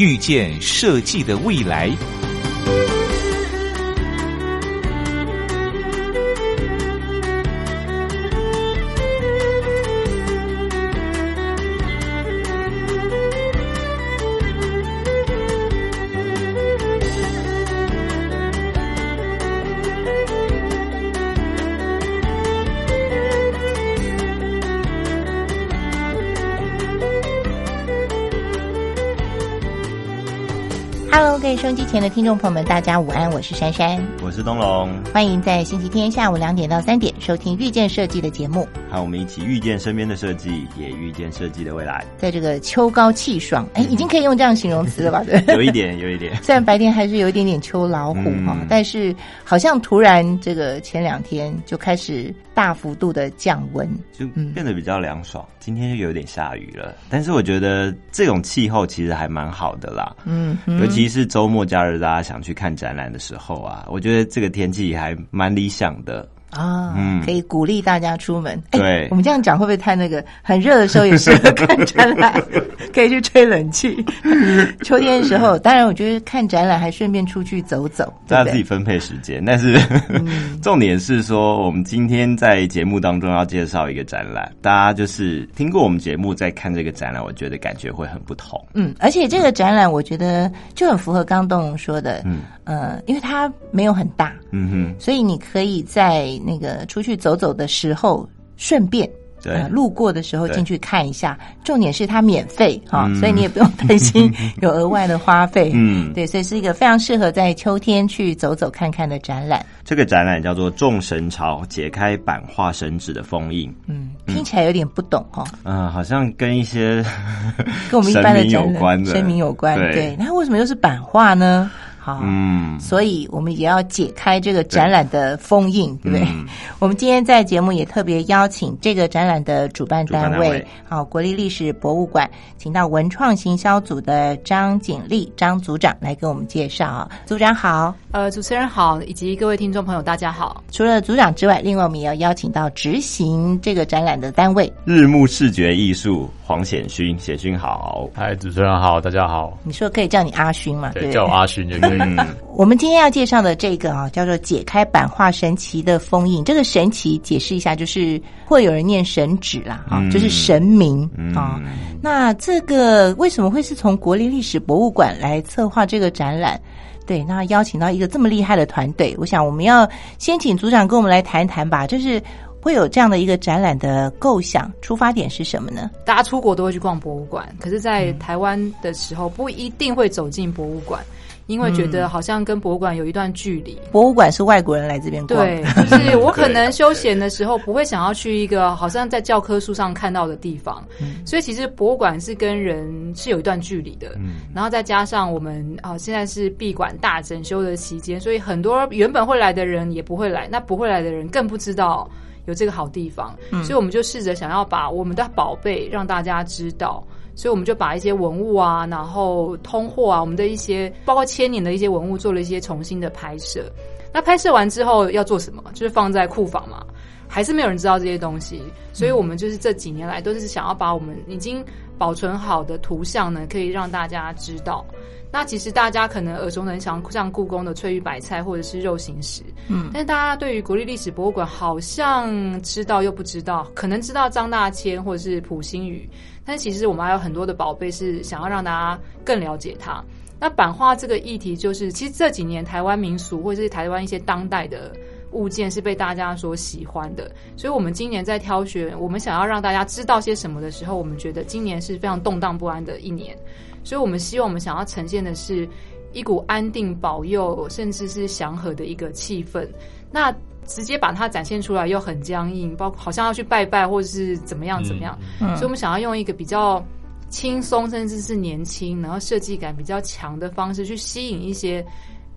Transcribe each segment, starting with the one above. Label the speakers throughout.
Speaker 1: 遇见设计的未来。
Speaker 2: 音机前的听众朋友们，大家午安，我是珊珊，
Speaker 3: 我是东龙，
Speaker 2: 欢迎在星期天下午两点到三点收听遇见设计的节目。
Speaker 3: 和我们一起遇见身边的设计，也遇见设计的未来。
Speaker 2: 在这个秋高气爽，哎，已经可以用这样形容词了吧？对，
Speaker 3: 有一点，有一点。
Speaker 2: 虽然白天还是有一点点秋老虎哈、
Speaker 3: 嗯
Speaker 2: 但是好像突然这个前两天就开始大幅度的降温。
Speaker 3: 就变得比较凉爽。今天就有点下雨了，但是我觉得这种气候其实还蛮好的啦。
Speaker 2: 嗯哼
Speaker 3: 尤其是周末假日，大家想去看展览的时候啊，我觉得这个天气还蛮理想的。
Speaker 2: 啊，
Speaker 3: 嗯
Speaker 2: 可以鼓励大家出门。哎
Speaker 3: 对
Speaker 2: 我们这样讲会不会太那个？很热的时候也适合看展览，可以去吹冷气。秋天的时候，当然我觉得看展览还顺便出去走走？
Speaker 3: 大家自己分配时间，但是、重点是说，我们今天在节目当中要介绍一个展览，大家就是听过我们节目再看这个展览，我觉得感觉会很不同。
Speaker 2: 嗯，而且这个展览我觉得就很符合刚东龙说的，
Speaker 3: 嗯
Speaker 2: 呃，因为它没有很大，
Speaker 3: 嗯哼，
Speaker 2: 所以你可以在那个出去走走的时候顺便。
Speaker 3: 对
Speaker 2: 呃，路过的时候
Speaker 3: 对
Speaker 2: 进去看一下，重点是它免费哈、
Speaker 3: 嗯
Speaker 2: 所以你也不用担心 有额外的花费。
Speaker 3: 嗯
Speaker 2: 对，所以是一个非常适合在秋天去走走看看的展览。
Speaker 3: 这个展览叫做《众神朝：解开版画神纸的封印》。
Speaker 2: 嗯，听起来有点不懂哈、
Speaker 3: 嗯、好像跟一些
Speaker 2: 跟我们一般的
Speaker 3: 有关的
Speaker 2: 声明有关。
Speaker 3: 对
Speaker 2: 对，那为什么又是版画呢？好，
Speaker 3: 嗯，
Speaker 2: 所以我们也要解开这个展览的封印，对不对？
Speaker 3: 嗯
Speaker 2: 我们今天在节目也特别邀请这个展览的主办单位好，国立历史博物馆，请到文创行销组的张景丽张组长来给我们介绍啊。组长好，
Speaker 4: 呃，主持人好，以及各位听众朋友，大家好。
Speaker 2: 除了组长之外，另外我们也要邀请到执行这个展览的单位。
Speaker 3: 日暮视觉艺术黄显勋，显勋好。
Speaker 5: 嗨，主持人好，大家好，
Speaker 2: 你说可以叫你阿勋嘛？对
Speaker 5: 对，叫我阿勋就可以。
Speaker 3: 嗯，
Speaker 2: 我们今天要介绍的这个啊，叫做解开版画神奇的封印。这个神奇解释一下，就是会有人念神旨啦，啊、
Speaker 3: 嗯
Speaker 2: 就是神明
Speaker 3: 嗯
Speaker 2: 啊。那这个为什么会是从国立历史博物馆来策划这个展览？对，那邀请到一个这么厉害的团队，我想我们要先请组长跟我们来谈谈吧，就是会有这样的一个展览的构想，出发点是什么呢？
Speaker 4: 大家出国都会去逛博物馆，可是，在台湾的时候不一定会走进博物馆，因为觉得好像跟博物馆有一段距离。
Speaker 2: 博物馆是外国人来这边逛，
Speaker 4: 对，就是我 可能休闲的时候不会想要去一个好像在教科书上看到的地方，所以其实博物馆是跟人是有一段距离的。然后再加上我们啊、现在是闭馆大整修的期间，所以很多原本会来的人也不会来，那不会来的人更不知道有这个好地方，所以我们就试着想要把我们的宝贝让大家知道。所以我们就把一些文物啊，然后通货啊，我们的一些包括千年的一些文物做了一些重新的拍摄。那拍摄完之后要做什么？就是放在库房嘛，还是没有人知道这些东西。所以我们就是这几年来都是想要把我们已经保存好的图像呢，可以让大家知道。那其实大家可能耳熟能详，像故宫的翠玉白菜或者是肉形石，
Speaker 2: 嗯
Speaker 4: 但是大家对于国立历史博物馆好像知道又不知道，可能知道张大千或者是普心宇，但其实我们还有很多的宝贝是想要让大家更了解它。那版画这个议题，就是其实这几年台湾民俗或者是台湾一些当代的物件是被大家所喜欢的，所以我们今年在挑选，我们想要让大家知道些什么的时候，我们觉得今年是非常动荡不安的一年，所以我们希望我们想要呈现的是一股安定、保佑，甚至是祥和的一个气氛。那直接把它展现出来又很僵硬，包括好像要去拜拜或者是怎么样怎么样，
Speaker 2: 嗯
Speaker 4: 所以我们想要用一个比较轻松甚至是年轻，然后设计感比较强的方式去吸引一些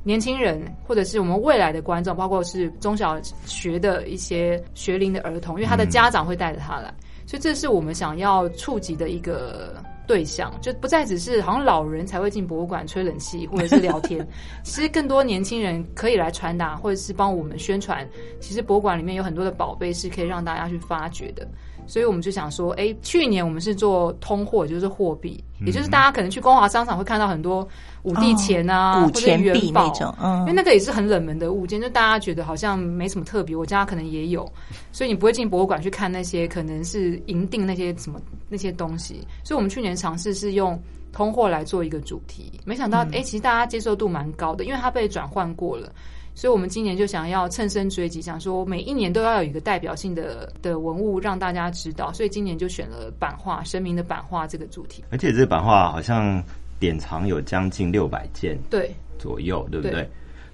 Speaker 4: 年轻人，或者是我们未来的观众，包括是中小学的一些学龄的儿童，因为他的家长会带着他来，所以这是我们想要触及的一个。对象就不再只是好像老人才会进博物馆吹冷气或者是聊天，其实更多年轻人可以来传达或者是帮我们宣传。其实博物馆里面有很多的宝贝是可以让大家去发掘的。所以我们就想说，哎，去年我们是做通货，就是货币，也就是大家可能去光华商场会看到很多五帝钱啊，
Speaker 2: 古钱币那种，
Speaker 4: 嗯，因为那个也是很冷门的物件，就大家觉得好像没什么特别，我家可能也有，所以你不会进博物馆去看那些可能是银锭那些什么那些东西。所以我们去年尝试是用通货来做一个主题，没想到，哎，其实大家接受度蛮高的，因为它被转换过了。所以，我们今年就想要趁胜追击，想说每一年都要有一个代表性的的文物让大家知道。所以今年就选了版画，神明的版画这个主题。
Speaker 3: 而且这版画好像典藏有将近六百件，
Speaker 4: 对
Speaker 3: 左右，对不对？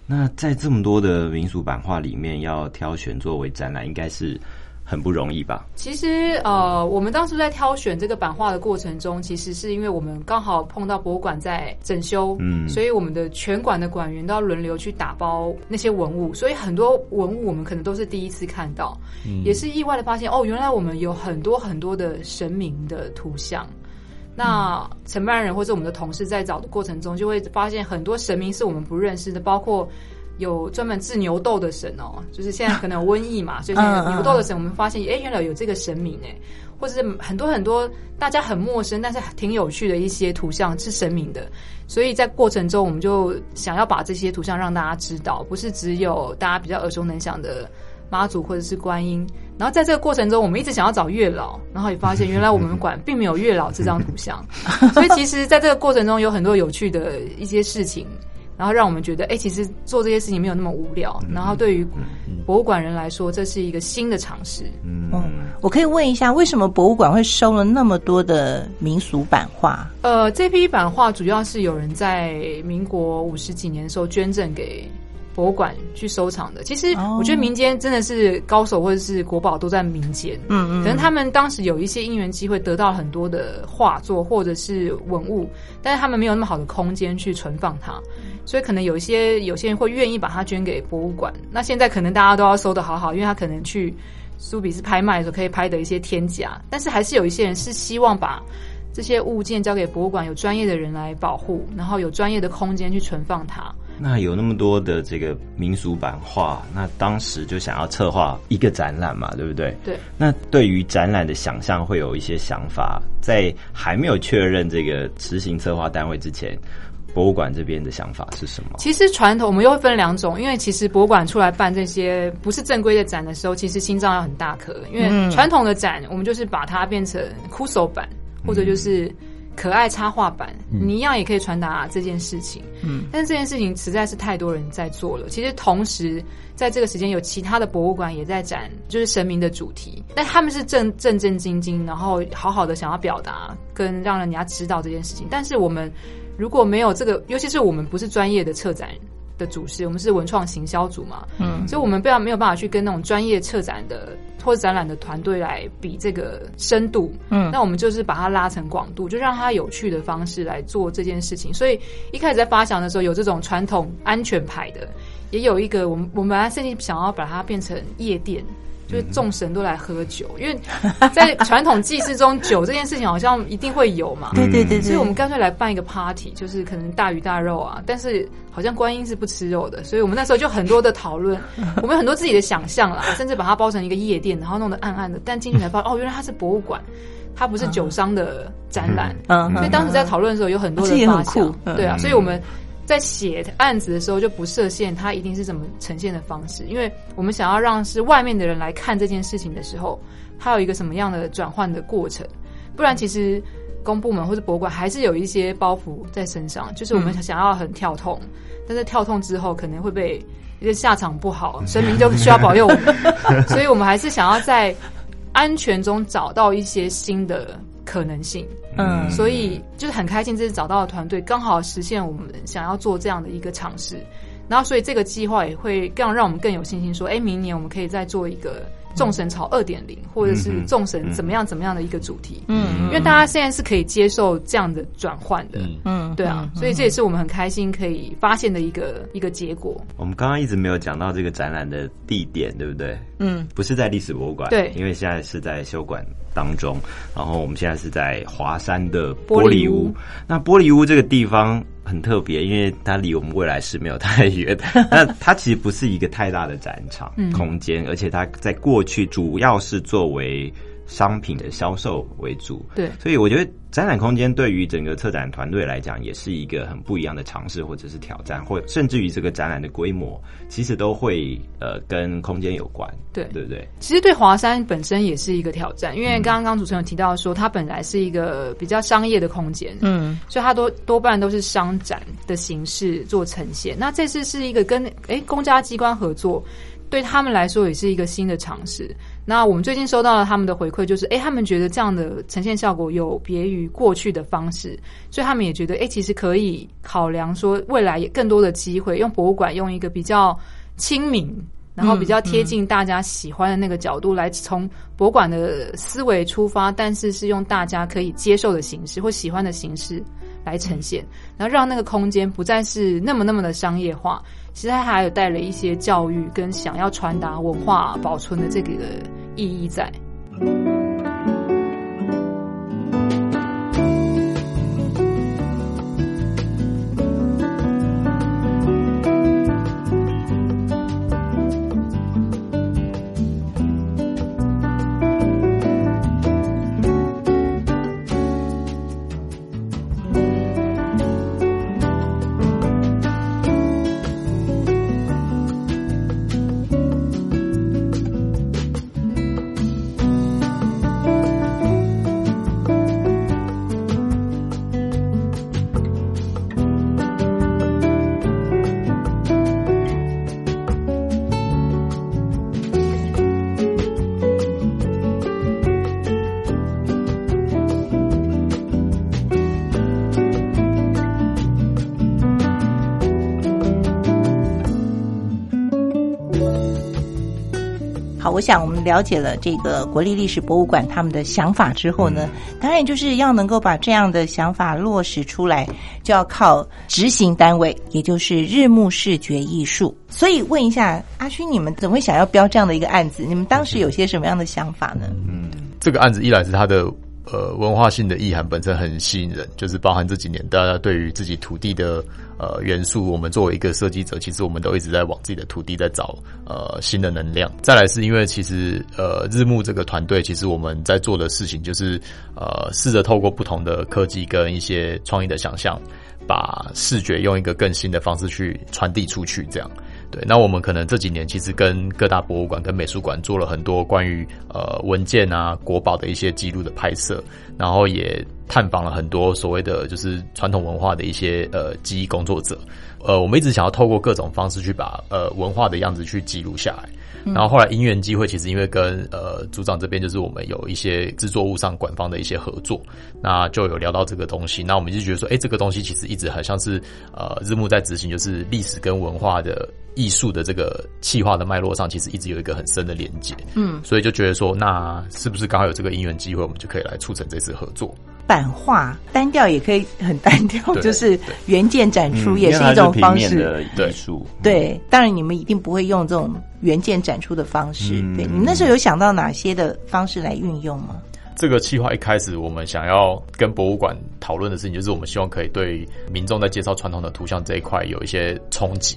Speaker 3: 那在这么多的民俗版画里面，要挑选作为展览，应该是。很不容易吧？
Speaker 4: 其实，呃，我们当时在挑选这个版画的过程中，其实是因为我们刚好碰到博物馆在整修，嗯，所以我们的全馆的馆员都要轮流去打包那些文物，所以很多文物我们可能都是第一次看到，也是意外的发现，哦，原来我们有很多很多的神明的图像。那承办人或者我们的同事在找的过程中，就会发现很多神明是我们不认识的，包括。有专门治牛痘的神哦，就是现在可能有瘟疫嘛，所以牛痘的神，我们发现哎，原来有这个神明哎，或者是很多很多大家很陌生，但是挺有趣的一些图像是神明的，所以在过程中我们就想要把这些图像让大家知道，不是只有大家比较耳熟能详的妈祖或者是观音，然后在这个过程中，我们一直想要找月老，然后也发现原来我们馆并没有月老这张图像，所以其实在这个过程中有很多有趣的一些事情。然后让我们觉得，哎，其实做这些事情没有那么无聊。然后对于博物馆人来说，这是一个新的尝试。
Speaker 2: 嗯，我可以问一下，为什么博物馆会收了那么多的民俗版画？
Speaker 4: 呃，这批版画主要是有人在民国五十几年的时候捐赠给。博物馆去收藏的，其实我觉得民间真的是高手或者是国宝都在民间，嗯嗯，可能他们当时有一些因缘机会得到很多的画作或者是文物，但是他们没有那么好的空间去存放它，所以可能有一些有些人会愿意把它捐给博物馆。那现在可能大家都要收的好好，因为他可能去苏比斯拍卖的时候可以拍的一些天价，但是还是有一些人是希望把这些物件交给博物馆，有专业的人来保护，然后有专业的空间去存放它。
Speaker 3: 那有那么多的这个民俗版画，那当时就想要策划一个展览嘛，对不对？
Speaker 4: 对。
Speaker 3: 那对于展览的想象，会有一些想法，在还没有确认这个执行策划单位之前，博物馆这边的想法是什么？
Speaker 4: 其实传统我们又会分两种，因为其实博物馆出来办这些不是正规的展的时候，其实心脏要很大颗，因为传统的展我们就是把它变成枯手版，或者就是。可爱插画版，你一样也可以传达这件事情。嗯，但是这件事情实在是太多人在做了。其实同时在这个时间，有其他的博物馆也在展，就是神明的主题。但他们是正正正经经，然后好好的想要表达跟让人家知道这件事情。但是我们如果没有这个，尤其是我们不是专业的策展的主事，我们是文创行销组嘛，嗯，所以我们不要没有办法去跟那种专业策展的。或者展览的团队来比这个深度，嗯，那我们就是把它拉成广度，就让它有趣的方式来做这件事情。所以一开始在发想的时候，有这种传统安全牌的，也有一个我们我们本来甚至想要把它变成夜店。就是众神都来喝酒，因为在传统祭祀中，酒这件事情好像一定会有嘛。
Speaker 2: 对对对，
Speaker 4: 所以我们干脆来办一个 party，就是可能大鱼大肉啊。但是好像观音是不吃肉的，所以我们那时候就很多的讨论，我们很多自己的想象啦，甚至把它包成一个夜店，然后弄得暗暗的。但进去才发现，哦，原来它是博物馆，它不是酒商的展览。嗯，所以当时在讨论的时候，有很多的发想。对啊，所以我们。在写案子的时候就不设限，它一定是怎么呈现的方式，因为我们想要让是外面的人来看这件事情的时候，它有一个什么样的转换的过程，不然其实公部门或者博物馆还是有一些包袱在身上，就是我们想要很跳痛，但是跳痛之后可能会被一个下场不好，神明就需要保佑我们，所以我们还是想要在安全中找到一些新的。可能性，嗯，所以就是很开心，这次找到的团队刚好实现我们想要做这样的一个尝试，然后所以这个计划也会更让我们更有信心，说，哎，明年我们可以再做一个众神朝二点零，或者是众神怎么样怎么样的一个主题。
Speaker 2: 嗯
Speaker 4: 因为大家现在是可以接受这样的转换的，
Speaker 5: 嗯。
Speaker 2: 嗯。
Speaker 4: 对啊，所以这也是我们很开心可以发现的一个一个结果。
Speaker 3: 我们刚刚一直没有讲到这个展览的地点，对不对？
Speaker 2: 嗯，
Speaker 3: 不是在历史博物馆，
Speaker 4: 对。
Speaker 3: 因为现在是在修馆当中。然后我们现在是在华山的
Speaker 4: 玻璃屋
Speaker 3: 玻璃屋。那玻璃屋这个地方很特别，因为它离我们未来是没有太远。那它其实不是一个太大的展场
Speaker 4: 嗯
Speaker 3: 空间，而且它在过去主要是作为商品的销售为主。
Speaker 4: 对
Speaker 3: 所以我觉得展览空间对于整个策展团队来讲，也是一个很不一样的尝试，或者是挑战，或甚至于这个展览的规模，其实都会呃跟空间有关，
Speaker 4: 对
Speaker 3: 对不对？
Speaker 4: 其实对华山本身也是一个挑战，因为刚刚主持人有提到说，它本来是一个比较商业的空间，
Speaker 2: 嗯
Speaker 4: 所以它多多半都是商展的形式做呈现。那这次是一个跟诶公家机关合作，对他们来说也是一个新的尝试。那我们最近收到了他们的回馈，就是诶他们觉得这样的呈现效果有别于过去的方式，所以他们也觉得诶其实可以考量说未来也更多的机会，用博物馆用一个比较亲民。然后比较贴近大家喜欢的那个角度来从博物馆的思维出发，但是是用大家可以接受的形式或喜欢的形式来呈现，然后让那个空间不再是那么那么的商业化，其实它还有带了一些教育跟想要传达文化保存的这个意义在。
Speaker 2: 我想我们了解了这个国立历史博物馆他们的想法之后呢，当然就是要能够把这样的想法落实出来，就要靠执行单位，也就是日暮视觉艺术。所以问一下阿勋，你们怎么会想要标这样的一个案子？你们当时有些什么样的想法呢？
Speaker 5: 嗯这个案子一来是他的呃文化性的意涵本身很吸引人，就是包含这几年大家对于自己土地的呃元素，我们作为一个设计者，其实我们都一直在往自己的土地在找呃新的能量。再来是因为其实呃日暮这个团队，其实我们在做的事情就是呃试着透过不同的科技跟一些创意的想象，把视觉用一个更新的方式去传递出去，这样。对，那我们可能这几年其实跟各大博物馆跟美术馆做了很多关于呃文件啊、国宝的一些记录的拍摄，然后也探访了很多所谓的就是传统文化的一些呃记忆工作者。呃，我们一直想要透过各种方式去把呃文化的样子去记录下来。然后后来因缘机会，其实因为跟呃组长这边就是我们有一些制作物上管方的一些合作，那就有聊到这个东西。那我们就觉得说，哎，这个东西其实一直很像是呃日暮在执行，就是历史跟文化的艺术的这个气化的脉络上，其实一直有一个很深的连接。
Speaker 2: 嗯，
Speaker 5: 所以就觉得说，那是不是刚好有这个因缘机会，我们就可以来促成这次合作？
Speaker 2: 版画单调也可以很单调，就是原件展出
Speaker 3: 嗯
Speaker 2: 也是一种方式。
Speaker 3: 的艺术，
Speaker 2: 对，当然你们一定不会用这种原件展出的方式。
Speaker 3: 嗯
Speaker 2: 对，你们那时候有想到哪些的方式来运用吗？
Speaker 5: 这个计划一开始，我们想要跟博物馆讨论的事情，就是我们希望可以对民众在介绍传统的图像这一块有一些冲击。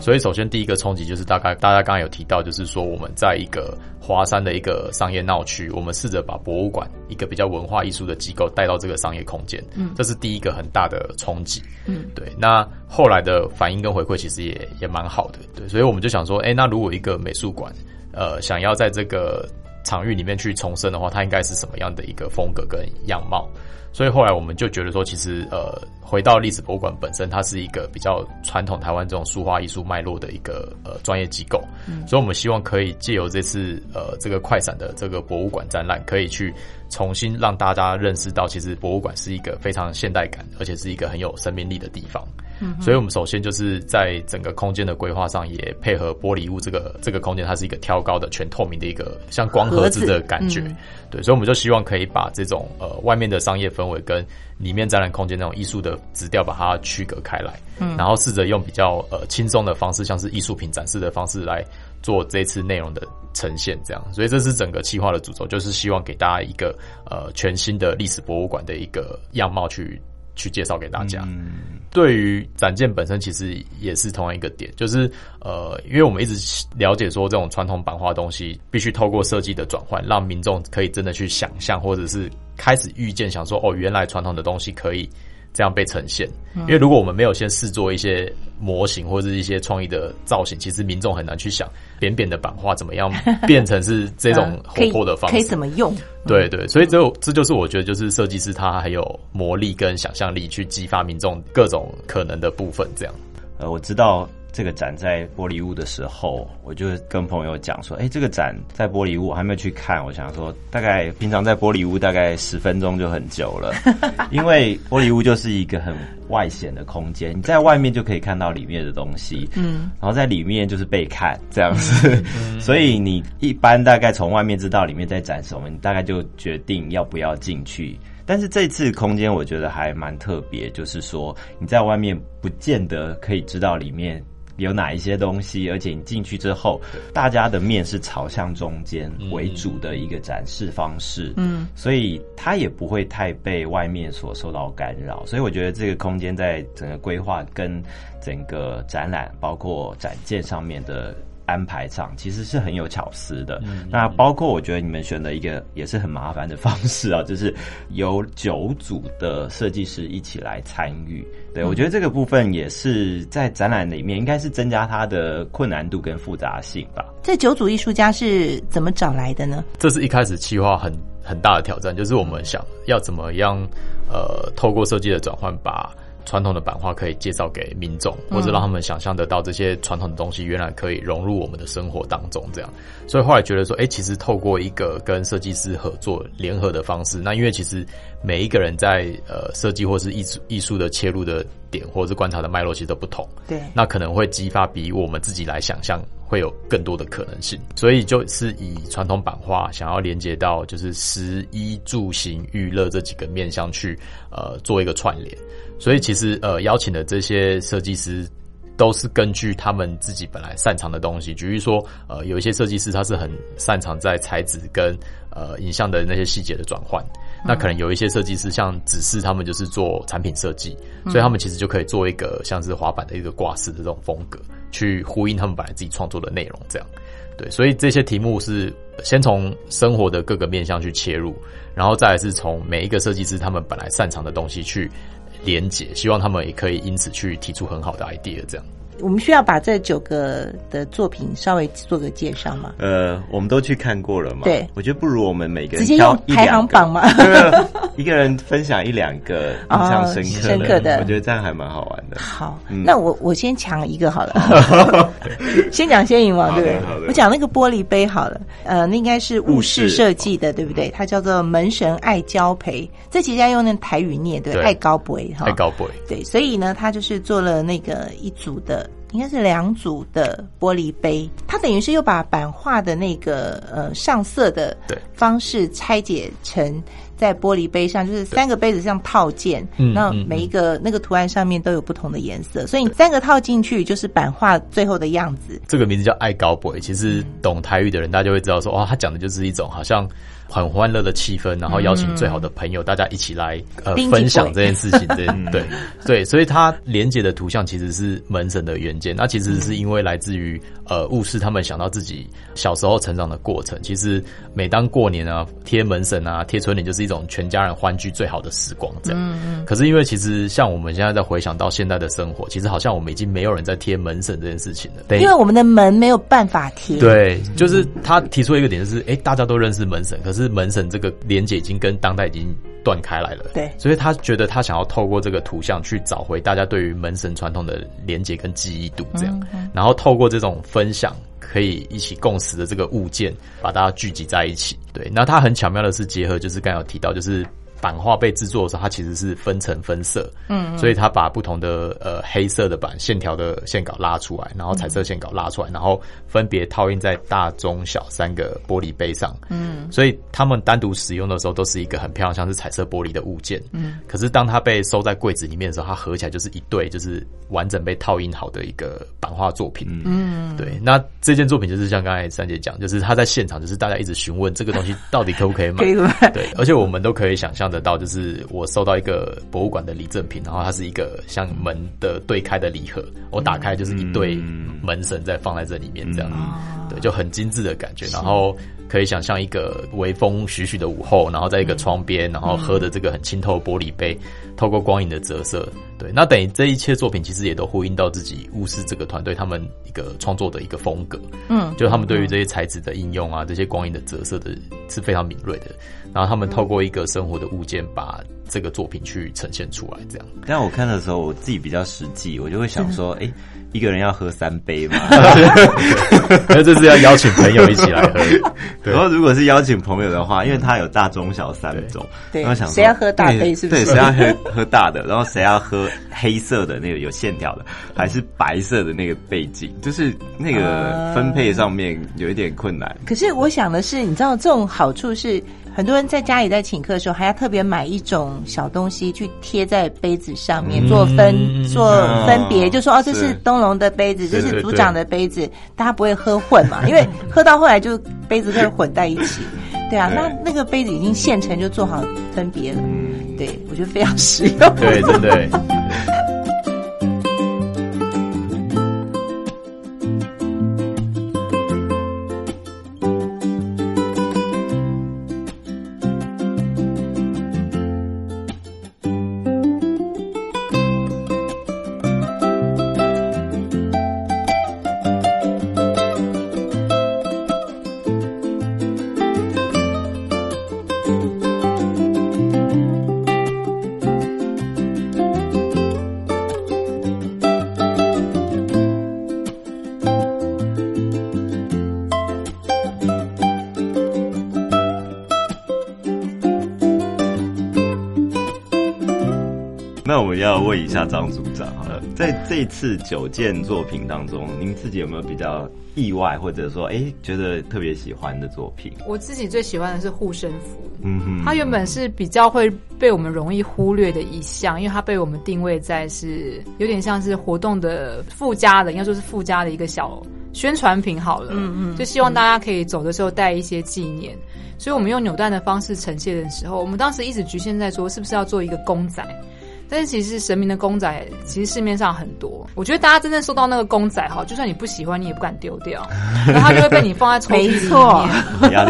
Speaker 5: 所以，首先第一个冲击就是大概大家刚刚有提到，就是说我们在一个华山的一个商业闹区，我们试着把博物馆一个比较文化艺术的机构带到这个商业空间，嗯，这是第一个很大的冲击，嗯，对。那后来的反应跟回馈其实也也蛮好的，对。所以我们就想说，哎、那如果一个美术馆，呃，想要在这个场域里面去重生的话，它应该是什么样的一个风格跟样貌？所以后来我们就觉得说，其实呃，回到历史博物馆本身，它是一个比较传统台湾这种书画艺术脉络的一个呃专业机构，所以我们希望可以借由这次呃这个快闪的这个博物馆展览，可以去重新让大家认识到，其实博物馆是一个非常现代感，而且是一个很有生命力的地方。嗯所以我们首先就是在整个空间的规划上，也配合玻璃屋这个这个空间，它是一个挑高的全透明的一个像光盒子的感觉。对，所以我们就希望可以把这种呃外面的商业氛围跟里面展览空间那种艺术的直调把它区隔开来，嗯，然后试着用比较呃轻松的方式，像是艺术品展示的方式来做这次内容的呈现，这样。所以这是整个企划的主轴，就是希望给大家一个呃全新的历史博物馆的一个样貌去。去介绍给大家。嗯对于展件本身，其实也是同样一个点，就是呃，因为我们一直了解说，这种传统版画东西必须透过设计的转换，让民众可以真的去想象，或者是开始预见，想说哦，原来传统的东西可以。这样被呈现，因为如果我们没有先试做一些模型或者是一些创意的造型，其实民众很难去想扁扁的版画怎么样 变成是这种活泼的方式，
Speaker 2: 可以怎么用？
Speaker 5: 对对，所以这这就是我觉得就是设计师他还有魔力跟想象力去激发民众各种可能的部分。这样，
Speaker 3: 呃，我知道。这个展在玻璃屋的时候，我就跟朋友讲说：“哎，这个展在玻璃屋，我还没有去看。我想说，大概平常在玻璃屋大概十分钟就很久了，因为玻璃屋就是一个很外显的空间，你在外面就可以看到里面的东西，嗯，然后在里面就是被看这样子，所以你一般大概从外面知道里面在展什么，你大概就决定要不要进去。”但是这次空间我觉得还蛮特别，就是说你在外面不见得可以知道里面。有哪一些东西？而且你进去之后，大家的面是朝向中间为主的一个展示方式，嗯，所以它也不会太被外面所受到干扰。所以我觉得这个空间在整个规划跟整个展览，包括展件上面的。安排上其实是很有巧思的。嗯那包括我觉得你们选的一个也是很麻烦的方式啊，就是由九组的设计师一起来参与。对我觉得这个部分也是在展览里面应该是增加它的困难度跟复杂性吧。
Speaker 2: 这九组艺术家是怎么找来的呢？
Speaker 5: 这是一开始计划很很大的挑战，就是我们想要怎么样呃，透过设计的转换把。传统的版画可以介绍给民众，或者让他们想象得到这些传统的东西原来可以融入我们的生活当中。这样，所以后来觉得说，哎，其实透过一个跟设计师合作联合的方式，那因为其实每一个人在呃设计或是艺术艺术的切入的点，或者是观察的脉络其实都不同。
Speaker 2: 对，
Speaker 5: 那可能会激发比我们自己来想象会有更多的可能性。所以就是以传统版画想要连接到就是食衣住行娱乐这几个面向去呃做一个串联。所以其实呃邀请的这些设计师都是根据他们自己本来擅长的东西，举例说呃有一些设计师他是很擅长在材质跟呃影像的那些细节的转换，那可能有一些设计师像只是他们就是做产品设计，所以他们其实就可以做一个像是滑板的一个挂饰的这种风格，去呼应他们本来自己创作的内容这样。对，所以这些题目是先从生活的各个面向去切入，然后再是从每一个设计师他们本来擅长的东西去。连结，希望他们也可以因此去提出很好的 idea，这样。
Speaker 2: 我们需要把这九个的作品稍微做个介绍吗？
Speaker 3: 呃，我们都去看过了嘛。
Speaker 2: 对，
Speaker 3: 我觉得不如我们每个人
Speaker 2: 直接用排行榜嘛？
Speaker 3: 一个人分享一两个 印象深刻
Speaker 2: 深刻的，
Speaker 3: 我觉得这样还蛮好玩的。
Speaker 2: 好，那我我先抢一个好了，先讲先赢嘛，对不对？我讲那个玻璃杯好了，呃，那应该是物事设计的，对不对？它叫做门神爱交培，这其实要用那台语念，对，爱高杯
Speaker 5: 哈，爱高杯，
Speaker 2: 对，所以呢，他就是做了那个一组的。应该是两组的玻璃杯，它等于是又把版画的那个呃上色的方式拆解成在玻璃杯上，就是三个杯子像套件，那每一个那个图案上面都有不同的颜色，所以你三个套进去就是版画最后的样子。
Speaker 5: 这个名字叫爱高杯，其实懂台语的人大家就会知道说，哇，他讲的就是一种好像。很欢乐的气氛，然后邀请最好的朋友，大家一起来呃分享这件事情。对 对对，所以它连接的图像其实是门神的原件。那其实是因为来自于呃巫师他们想到自己小时候成长的过程。其实每当过年啊，贴门神啊，贴春联，就是一种全家人欢聚最好的时光。这样。可是因为其实像我们现在在回想到现在的生活，其实好像我们已经没有人在贴门神这件事情了。
Speaker 2: 对。因为我们的门没有办法贴。
Speaker 5: 对，就是他提出一个点，就是哎，大家都认识门神，可是。是门神这个连接已经跟当代已经断开来了，
Speaker 2: 对，
Speaker 5: 所以他觉得他想要透过这个图像去找回大家对于门神传统的连接跟记忆度，这样，然后透过这种分享可以一起共识的这个物件，把大家聚集在一起。对，那他很巧妙的是结合，就是刚有提到，就是版画被制作的时候，它其实是分层分色，嗯，所以它把不同的呃黑色的版线条的线稿拉出来，然后彩色线稿拉出来，然后分别套印在大、中、小三个玻璃杯上，嗯，所以他们单独使用的时候都是一个很漂亮，像是彩色玻璃的物件，嗯，可是当它被收在柜子里面的时候，它合起来就是一对，就是完整被套印好的一个版画作品，嗯，对。那这件作品就是像刚才三姐讲，就是他在现场，就是大家一直询问这个东西到底可不可以买，
Speaker 2: 可以买。
Speaker 5: 对，而且我们都可以想象得到，就是我收到一个博物馆的礼赠品，然后它是一个像门的对开的礼盒，我打开就是一对门神在放在这里面，这样，对，就很精致的感觉，然后。可以想象一个微风徐徐的午后，然后在一个窗边，然后喝的这个很清透的玻璃杯，透过光影的折射，对，那等于这一切作品其实也都呼应到自己巫师这个团队他们一个创作的一个风格，嗯，就他们对于这些材质的应用啊，这些光影的折射的是非常敏锐的，然后他们透过一个生活的物件把这个作品去呈现出来，这样。
Speaker 3: 但我看的时候，我自己比较实际，我就会想说，哎。一个人要喝三杯嘛？
Speaker 5: 那这是要邀请朋友一起来喝。
Speaker 3: 然后如果是邀请朋友的话，因为他有大、中、小三种，
Speaker 2: 对，想谁要喝大杯是不
Speaker 3: 是？对，谁要喝喝大的？然后谁要喝黑色的那个有线条的，还是白色的那个背景？就是那个分配上面有一点困难。
Speaker 2: 可是我想的是，你知道这种好处是。很多人在家里在请客的时候，还要特别买一种小东西去贴在杯子上面做分做分别，就说哦，这是东龙的杯子，这是组长的杯子，大家不会喝混嘛？因为喝到后来就杯子会混在一起。对啊，那那个杯子已经现成就做好分别了。对我觉得非常实用。
Speaker 5: 对，真 的。
Speaker 3: 要问一下张组长好了，在这次九件作品当中，您自己有没有比较意外，或者说哎觉得特别喜欢的作品？
Speaker 4: 我自己最喜欢的是护身符，嗯哼，它原本是比较会被我们容易忽略的一项，因为它被我们定位在是有点像是活动的附加的，应该说是附加的一个小宣传品好了，嗯嗯，就希望大家可以走的时候带一些纪念，所以我们用扭蛋的方式呈现的时候，我们当时一直局限在说是不是要做一个公仔。但是其实神明的公仔，其实市面上很多。我觉得大家真正收到那个公仔哈，就算你不喜欢，你也不敢丢掉，然后它就会被你放在抽屉里面。
Speaker 3: 没错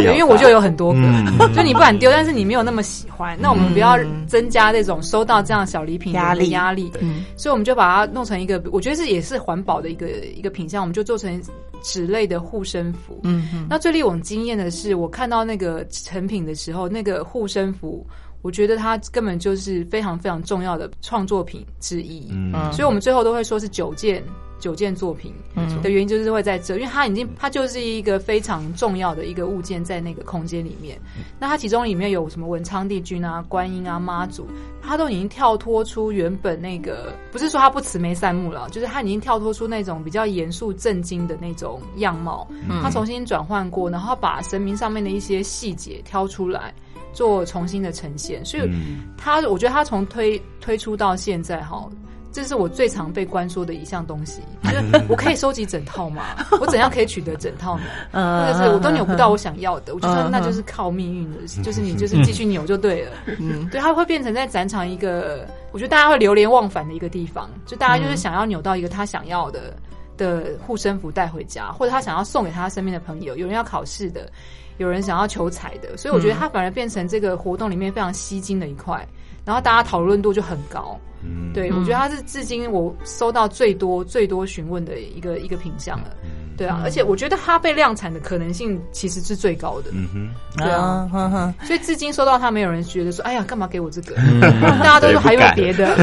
Speaker 4: 因为我就有很多个，就你不敢丢，但是你没有那么喜欢。那我们不要增加这种收到这样小礼品压力压力。所以我们就把它弄成一个，我觉得是也是环保的一个一个品相，我们就做成纸类的护身符。嗯嗯。那最令我惊艳的是，我看到那个成品的时候，那个护身符。我觉得它根本就是非常非常重要的创作品之一，嗯，所以我们最后都会说是九件九件作品，嗯，的原因就是会在这，因为它已经它就是一个非常重要的一个物件在那个空间里面。那它其中里面有什么文昌帝君啊、观音啊、妈祖，它都已经跳脱出原本那个，不是说它不慈眉善目了，就是它已经跳脱出那种比较严肃震惊的那种样貌，它重新转换过，然后把神明上面的一些细节挑出来。做重新的呈现，所以他，我觉得他从推推出到现在，哈，这是我最常被关说的一项东西。就是我可以收集整套吗？我怎样可以取得整套呢？或者是我都扭不到我想要的，我就说那就是靠命运的，就是你就是继续扭就对了。嗯，对，它会变成在展场一个，我觉得大家会流连忘返的一个地方，就大家就是想要扭到一个他想要的的护身符带回家，或者他想要送给他身边的朋友，有人要考试的。有人想要求财的，所以我觉得它反而变成这个活动里面非常吸睛的一块，然后大家讨论度就很高。嗯，对我觉得它是至今我收到最多最多询问的一个一个品相了。对啊，而且我觉得它被量产的可能性其实是最高的。
Speaker 3: 嗯哼，
Speaker 4: 对啊，
Speaker 2: 哼哼，
Speaker 4: 所以至今收到它，没有人觉得说，哎呀，干嘛给我这个？
Speaker 5: 嗯
Speaker 4: 大家都说还有别的。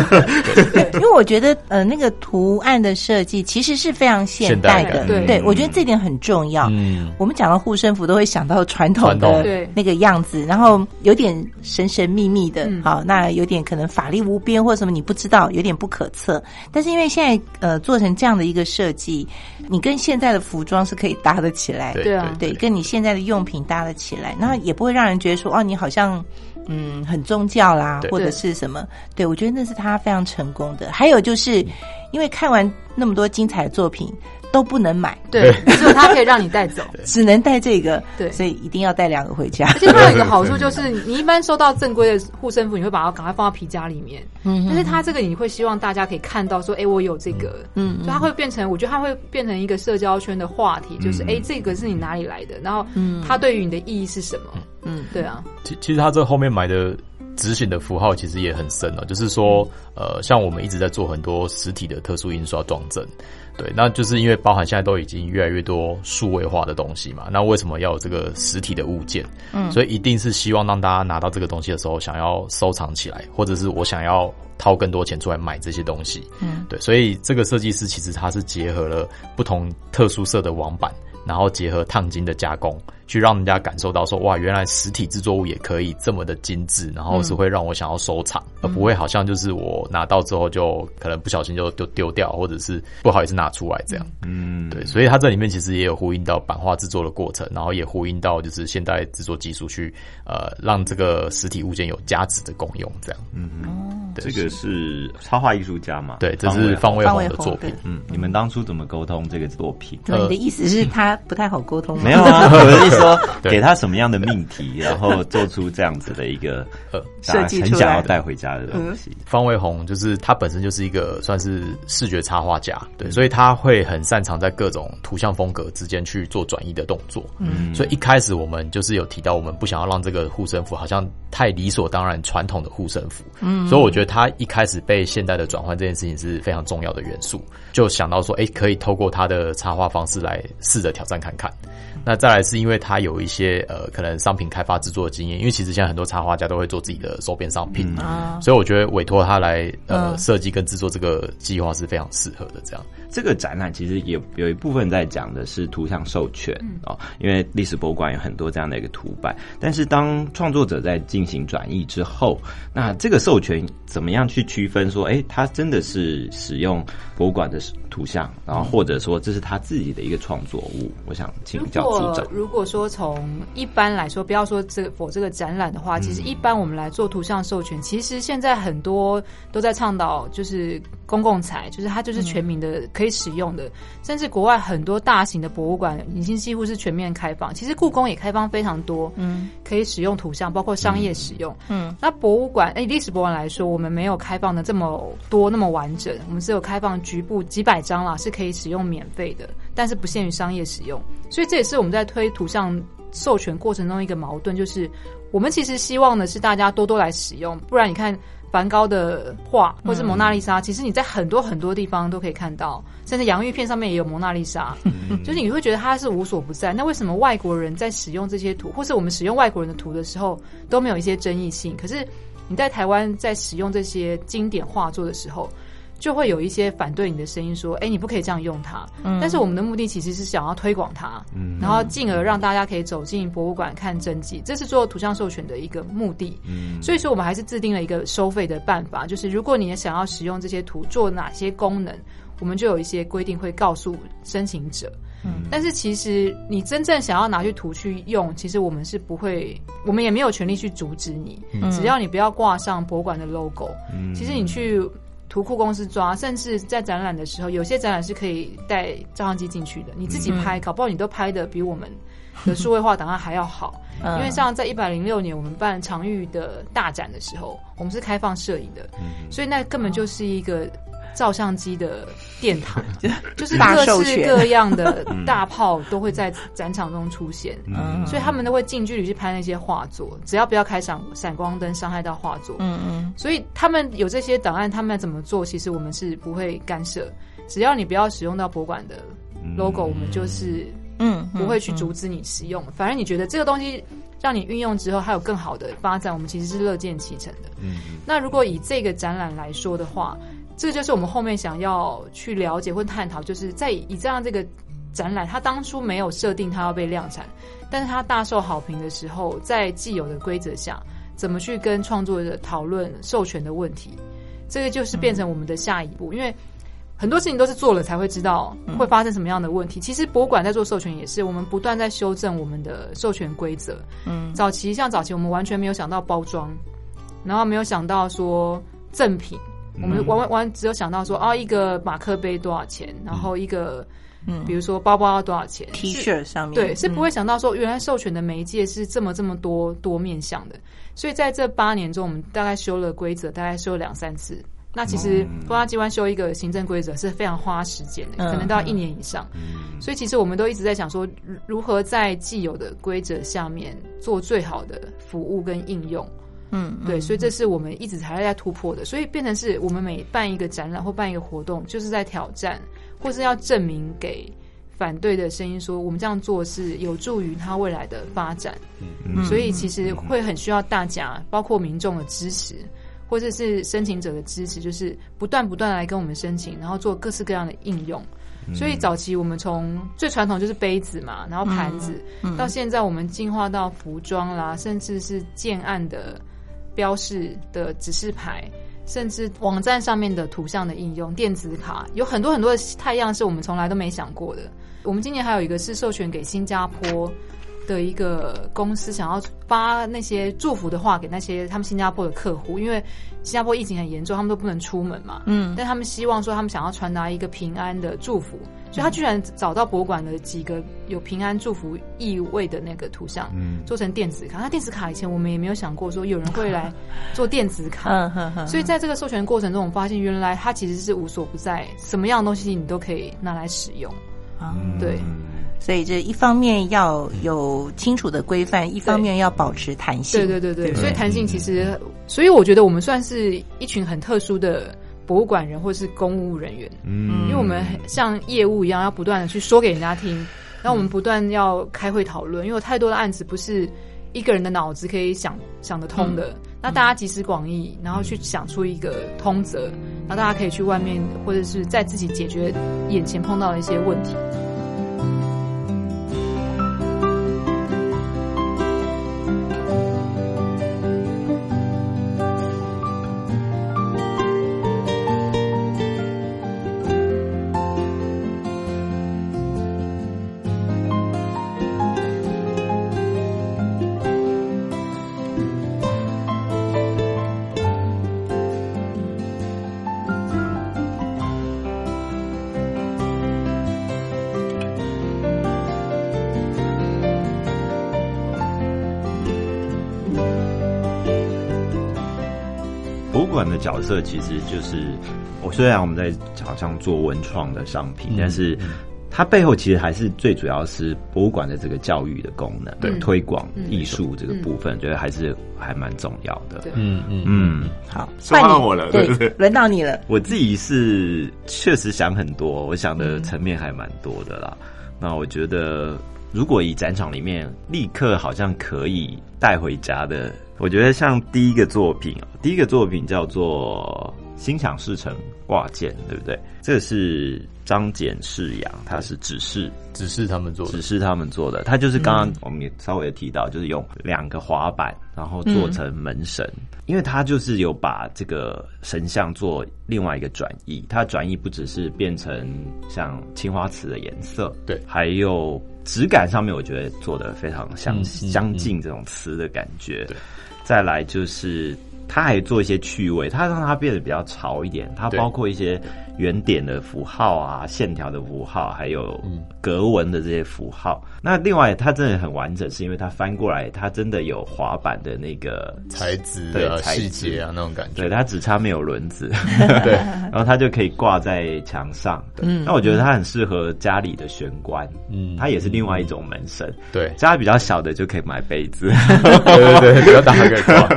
Speaker 2: 因为我觉得呃，那个图案的设计其实是非常现代的，
Speaker 5: 现
Speaker 4: 代的
Speaker 2: 对，我觉得这点很重要。
Speaker 5: 嗯，
Speaker 2: 我们讲到护身符，都会想到传统。的
Speaker 4: 对。
Speaker 2: 那个样子，然后有点神神秘秘的，
Speaker 4: 嗯。
Speaker 2: 好，那有点可能法力无边或者什么你不知道，有点不可测。但是因为现在呃做成这样的一个设计，你跟现在的服装是可以搭得起来，
Speaker 4: 对啊。
Speaker 2: 对，跟你现在的用品搭得起来，那也不会让人觉得说哦，你好像嗯很宗教啦，或者是什么。对我觉得那是他非常成功的。还有就是因为看完那么多精彩的作品都不能买，
Speaker 4: 对，只有它可以让你带走。
Speaker 2: 只能带这个，
Speaker 4: 对。
Speaker 2: 所以一定要带两个回家。
Speaker 4: 而且它有一个 好处就是，你一般收到正规的护身符，你会把它赶快放到皮夹里面。
Speaker 2: 嗯
Speaker 4: 但是它这个你会希望大家可以看到，说，哎，我有这个，
Speaker 2: 嗯
Speaker 4: 所以它会变成，我觉得它会变成一个社交圈的话题，就是，哎，这个是你哪里来的？然后，嗯。它对于你的意义是什么？
Speaker 2: 嗯，
Speaker 4: 对啊，
Speaker 5: 其其实它这后面埋的执行的符号其实也很深了，就是说，呃，像我们一直在做很多实体的特殊印刷装帧，对，那就是因为包含现在都已经越来越多数位化的东西嘛，那为什么要有这个实体的物件？嗯，所以一定是希望让大家拿到这个东西的时候，想要收藏起来，或者是我想要掏更多钱出来买这些东西。嗯，对，所以这个设计师其实他是结合了不同特殊色的网板。然后结合烫金的加工，去让人家感受到说，哇，原来实体制作物也可以这么的精致，然后是会让我想要收藏，而不会好像就是我拿到之后就可能不小心就就丢掉，或者是不好意思拿出来这样。
Speaker 3: 嗯，
Speaker 5: 对，所以它这里面其实也有呼应到版画制作的过程，然后也呼应到就是现代制作技术去呃让这个实体物件有价值的功用，这样。
Speaker 3: 嗯嗯，
Speaker 5: 对
Speaker 3: 这个是插画艺术家嘛？
Speaker 5: 对，这是方卫红的作品。
Speaker 3: 嗯，你们当初怎么沟通这个作品？
Speaker 2: 对，你的意思是他不太好沟通吗？
Speaker 3: 没有啊，说 给他什么样的命题，然后做出这样子的一个
Speaker 5: 呃
Speaker 2: 设计出来
Speaker 3: 很想要带回家的东西。
Speaker 5: 方卫红就是他本身就是一个算是视觉插画家，对，所以他会很擅长在各种图像风格之间去做转移的动作。嗯，所以一开始我们就是有提到，我们不想要让这个护身符好像太理所当然传统的护身符。嗯，所以我觉得他一开始被现代的转换这件事情是非常重要的元素，就想到说，哎、可以透过他的插画方式来试着挑战看看。那再来是因为他有一些呃可能商品开发制作的经验，因为其实现在很多插画家都会做自己的周边商品，
Speaker 2: 啊，
Speaker 5: 所以我觉得委托他来呃
Speaker 2: 嗯
Speaker 5: 设计跟制作这个计划是非常适合的。这样，
Speaker 3: 这个展览其实也有一部分在讲的是图像授权哦，因为历史博物馆有很多这样的一个图版，但是当创作者在进行转译之后，那这个授权怎么样去区分说，哎，他真的是使用博物馆的图像，然后或者说这是他自己的一个创作物？我想请教组
Speaker 4: 果
Speaker 3: 长。
Speaker 4: 如果说从一般来说，不要说这我这个展览的话，其实一般我们来做图像授权，其实现在很多都在倡导就是公共财，就是它就是全民的可以使用的，甚至国外很多大型的博物馆已经几乎是全面开放。其实故宫也开放非常多，嗯，可以使用图像，包括商业使用，嗯。那博物馆，哎，历史博物馆来说，我们没有开放的这么多那么完整，我们只有开放局部几百张啦，是可以使用免费的，但是不限于商业使用。所以这也是我们在推图像授权过程中一个矛盾，就是我们其实希望的是大家多多来使用，不然你看梵高的画或是蒙娜丽莎，其实你在很多很多地方都可以看到，甚至洋芋片上面也有蒙娜丽莎，就是你会觉得它是无所不在。那为什么外国人在使用这些图，或是我们使用外国人的图的时候都没有一些争议性？可是你在台湾在使用这些经典画作的时候，就会有一些反对你的声音，说：“哎，你不可以这样用它。但是我们的目的其实是想要推广它，
Speaker 3: 嗯
Speaker 4: 然后进而让大家可以走进博物馆看真迹，这是做图像授权的一个目的。
Speaker 3: 嗯
Speaker 4: 所以说，我们还是制定了一个收费的办法，就是如果你也想要使用这些图做哪些功能，我们就有一些规定会告诉申请者。
Speaker 3: 嗯
Speaker 4: 但是其实你真正想要拿去图去用，其实我们是不会，我们也没有权利去阻止你，只要你不要挂上博物馆的 logo。
Speaker 3: 嗯
Speaker 4: 其实你去图库公司抓，甚至在展览的时候，有些展览是可以带照相机进去的，你自己拍，搞不好你都拍的比我们的数位化档案还要好。
Speaker 2: 嗯。
Speaker 4: 因为像在一百零六年我们办常玉的大展的时候，我们是开放摄影的，所以那根本就是一个照相机的殿堂，就是各式各样的 大炮都会在展场中出现。
Speaker 3: 嗯。
Speaker 4: 所以他们都会近距离去拍那些画作，只要不要开闪闪光灯伤害到画作。
Speaker 2: 嗯嗯。
Speaker 4: 所以他们有这些档案，他们怎么做，其实我们是不会干涉，只要你不要使用到博物馆的 logo，我们就是
Speaker 2: 嗯，
Speaker 4: 不会去阻止你使用，反而你觉得这个东西让你运用之后还有更好的发展，我们其实是乐见其成的。
Speaker 3: 嗯，
Speaker 4: 那如果以这个展览来说的话，这个就是我们后面想要去了解或探讨，就是在以这样这个展览，它当初没有设定它要被量产，但是它大受好评的时候，在既有的规则下，怎么去跟创作者讨论授权的问题，这个就是变成我们的下一步，因为。很多事情都是做了才会知道会发生什么样的问题。其实博物馆在做授权也是，我们不断在修正我们的授权规则。嗯，早期像早期我们完全没有想到包装，然后没有想到说赠品，我们完完完只有想到说啊，一个马克杯多少钱，然后一个嗯，比如说包包要多少钱
Speaker 2: ，T 恤上面
Speaker 4: 对，是不会想到说原来授权的媒介是这么这么多多面向的。所以在这八年中，我们大概修了规则，大概修了两三次。那其实公安机关修一个行政规则是非常花时间的，可能都要一年以上。所以其实我们都一直在想说，如何在既有的规则下面做最好的服务跟应用。嗯，对，所以这是我们一直还在突破的。所以变成是我们每办一个展览或办一个活动，就是在挑战，或是要证明给反对的声音说，我们这样做是有助于他未来的发展。嗯，所以其实会很需要大家，包括民众的支持。或者是申请者的支持，就是不断不断来跟我们申请，然后做各式各样的应用。所以早期我们从最传统就是杯子嘛，然后盘子，到现在我们进化到服装啦，甚至是建案的标示的指示牌，甚至网站上面的图像的应用、电子卡，有很多很多的太阳是我们从来都没想过的。我们今年还有一个是授权给新加坡。的一个公司想要发那些祝福的话给那些他们新加坡的客户，因为新加坡疫情很严重，他们都不能出门嘛。嗯，但他们希望说他们想要传达一个平安的祝福，所以他居然找到博物馆的几个有平安祝福意味的那个图像，嗯，做成电子卡。那电子卡以前我们也没有想过说有人会来 做电子卡，嗯所以在这个授权过程中，我们发现原来它其实是无所不在，什么样的东西你都可以拿来使用。啊，对。
Speaker 2: 所以这一方面要有清楚的规范，一方面要保持弹性。
Speaker 4: 对对对对，所以弹性其实，所以我觉得我们算是一群很特殊的博物馆人或是公务人员，嗯，因为我们像业务一样，要不断的去说给人家听，然后我们不断要开会讨论，因为有太多的案子不是一个人的脑子可以想想得通的，那大家集思广益，然后去想出一个通则，那大家可以去外面或者是在自己解决眼前碰到的一些问题。
Speaker 3: 角色其实就是，我虽然我们在好像做文创的商品，但是它背后其实还是最主要是博物馆的这个教育的功能，对。推广艺术这个部分，觉得还是还蛮重要的。
Speaker 5: 嗯嗯
Speaker 3: 嗯，
Speaker 2: 好，
Speaker 3: 换我了，对。对？
Speaker 2: 轮到你了。
Speaker 3: 我自己是确实想很多，我想的层面还蛮多的啦。那我觉得，如果以展场里面立刻好像可以带回家的。我觉得像第一个作品啊，第一个作品叫做《心想事成挂件》，对不对？这个是张简世阳，他是指示
Speaker 5: 指示他们做，
Speaker 3: 指示他们做的。他就是刚刚我们也稍微提到，就是用两个滑板，然后做成门神，因为他就是有把这个神像做另外一个转移。它转移不只是变成像青花瓷的颜色，
Speaker 5: 对，
Speaker 3: 还有质感上面，我觉得做的非常相相近这种词的感觉。再来就是，他还做一些趣味，他让它变得比较潮一点。它包括一些圆点的符号啊，线条的符号，还有格纹的这些符号。那另外，它真的很完整，是因为它翻过来，它真的有滑板的那个
Speaker 5: 材质啊、细节啊那种感觉。
Speaker 3: 对，它只差没有轮子。对，然后它就可以挂在墙上。嗯，那我觉得它很适合家里的玄关。嗯，它也是另外一种门神。
Speaker 5: 对，
Speaker 3: 家比较小的就可以买杯子。
Speaker 5: 对对对，比较大可以挂。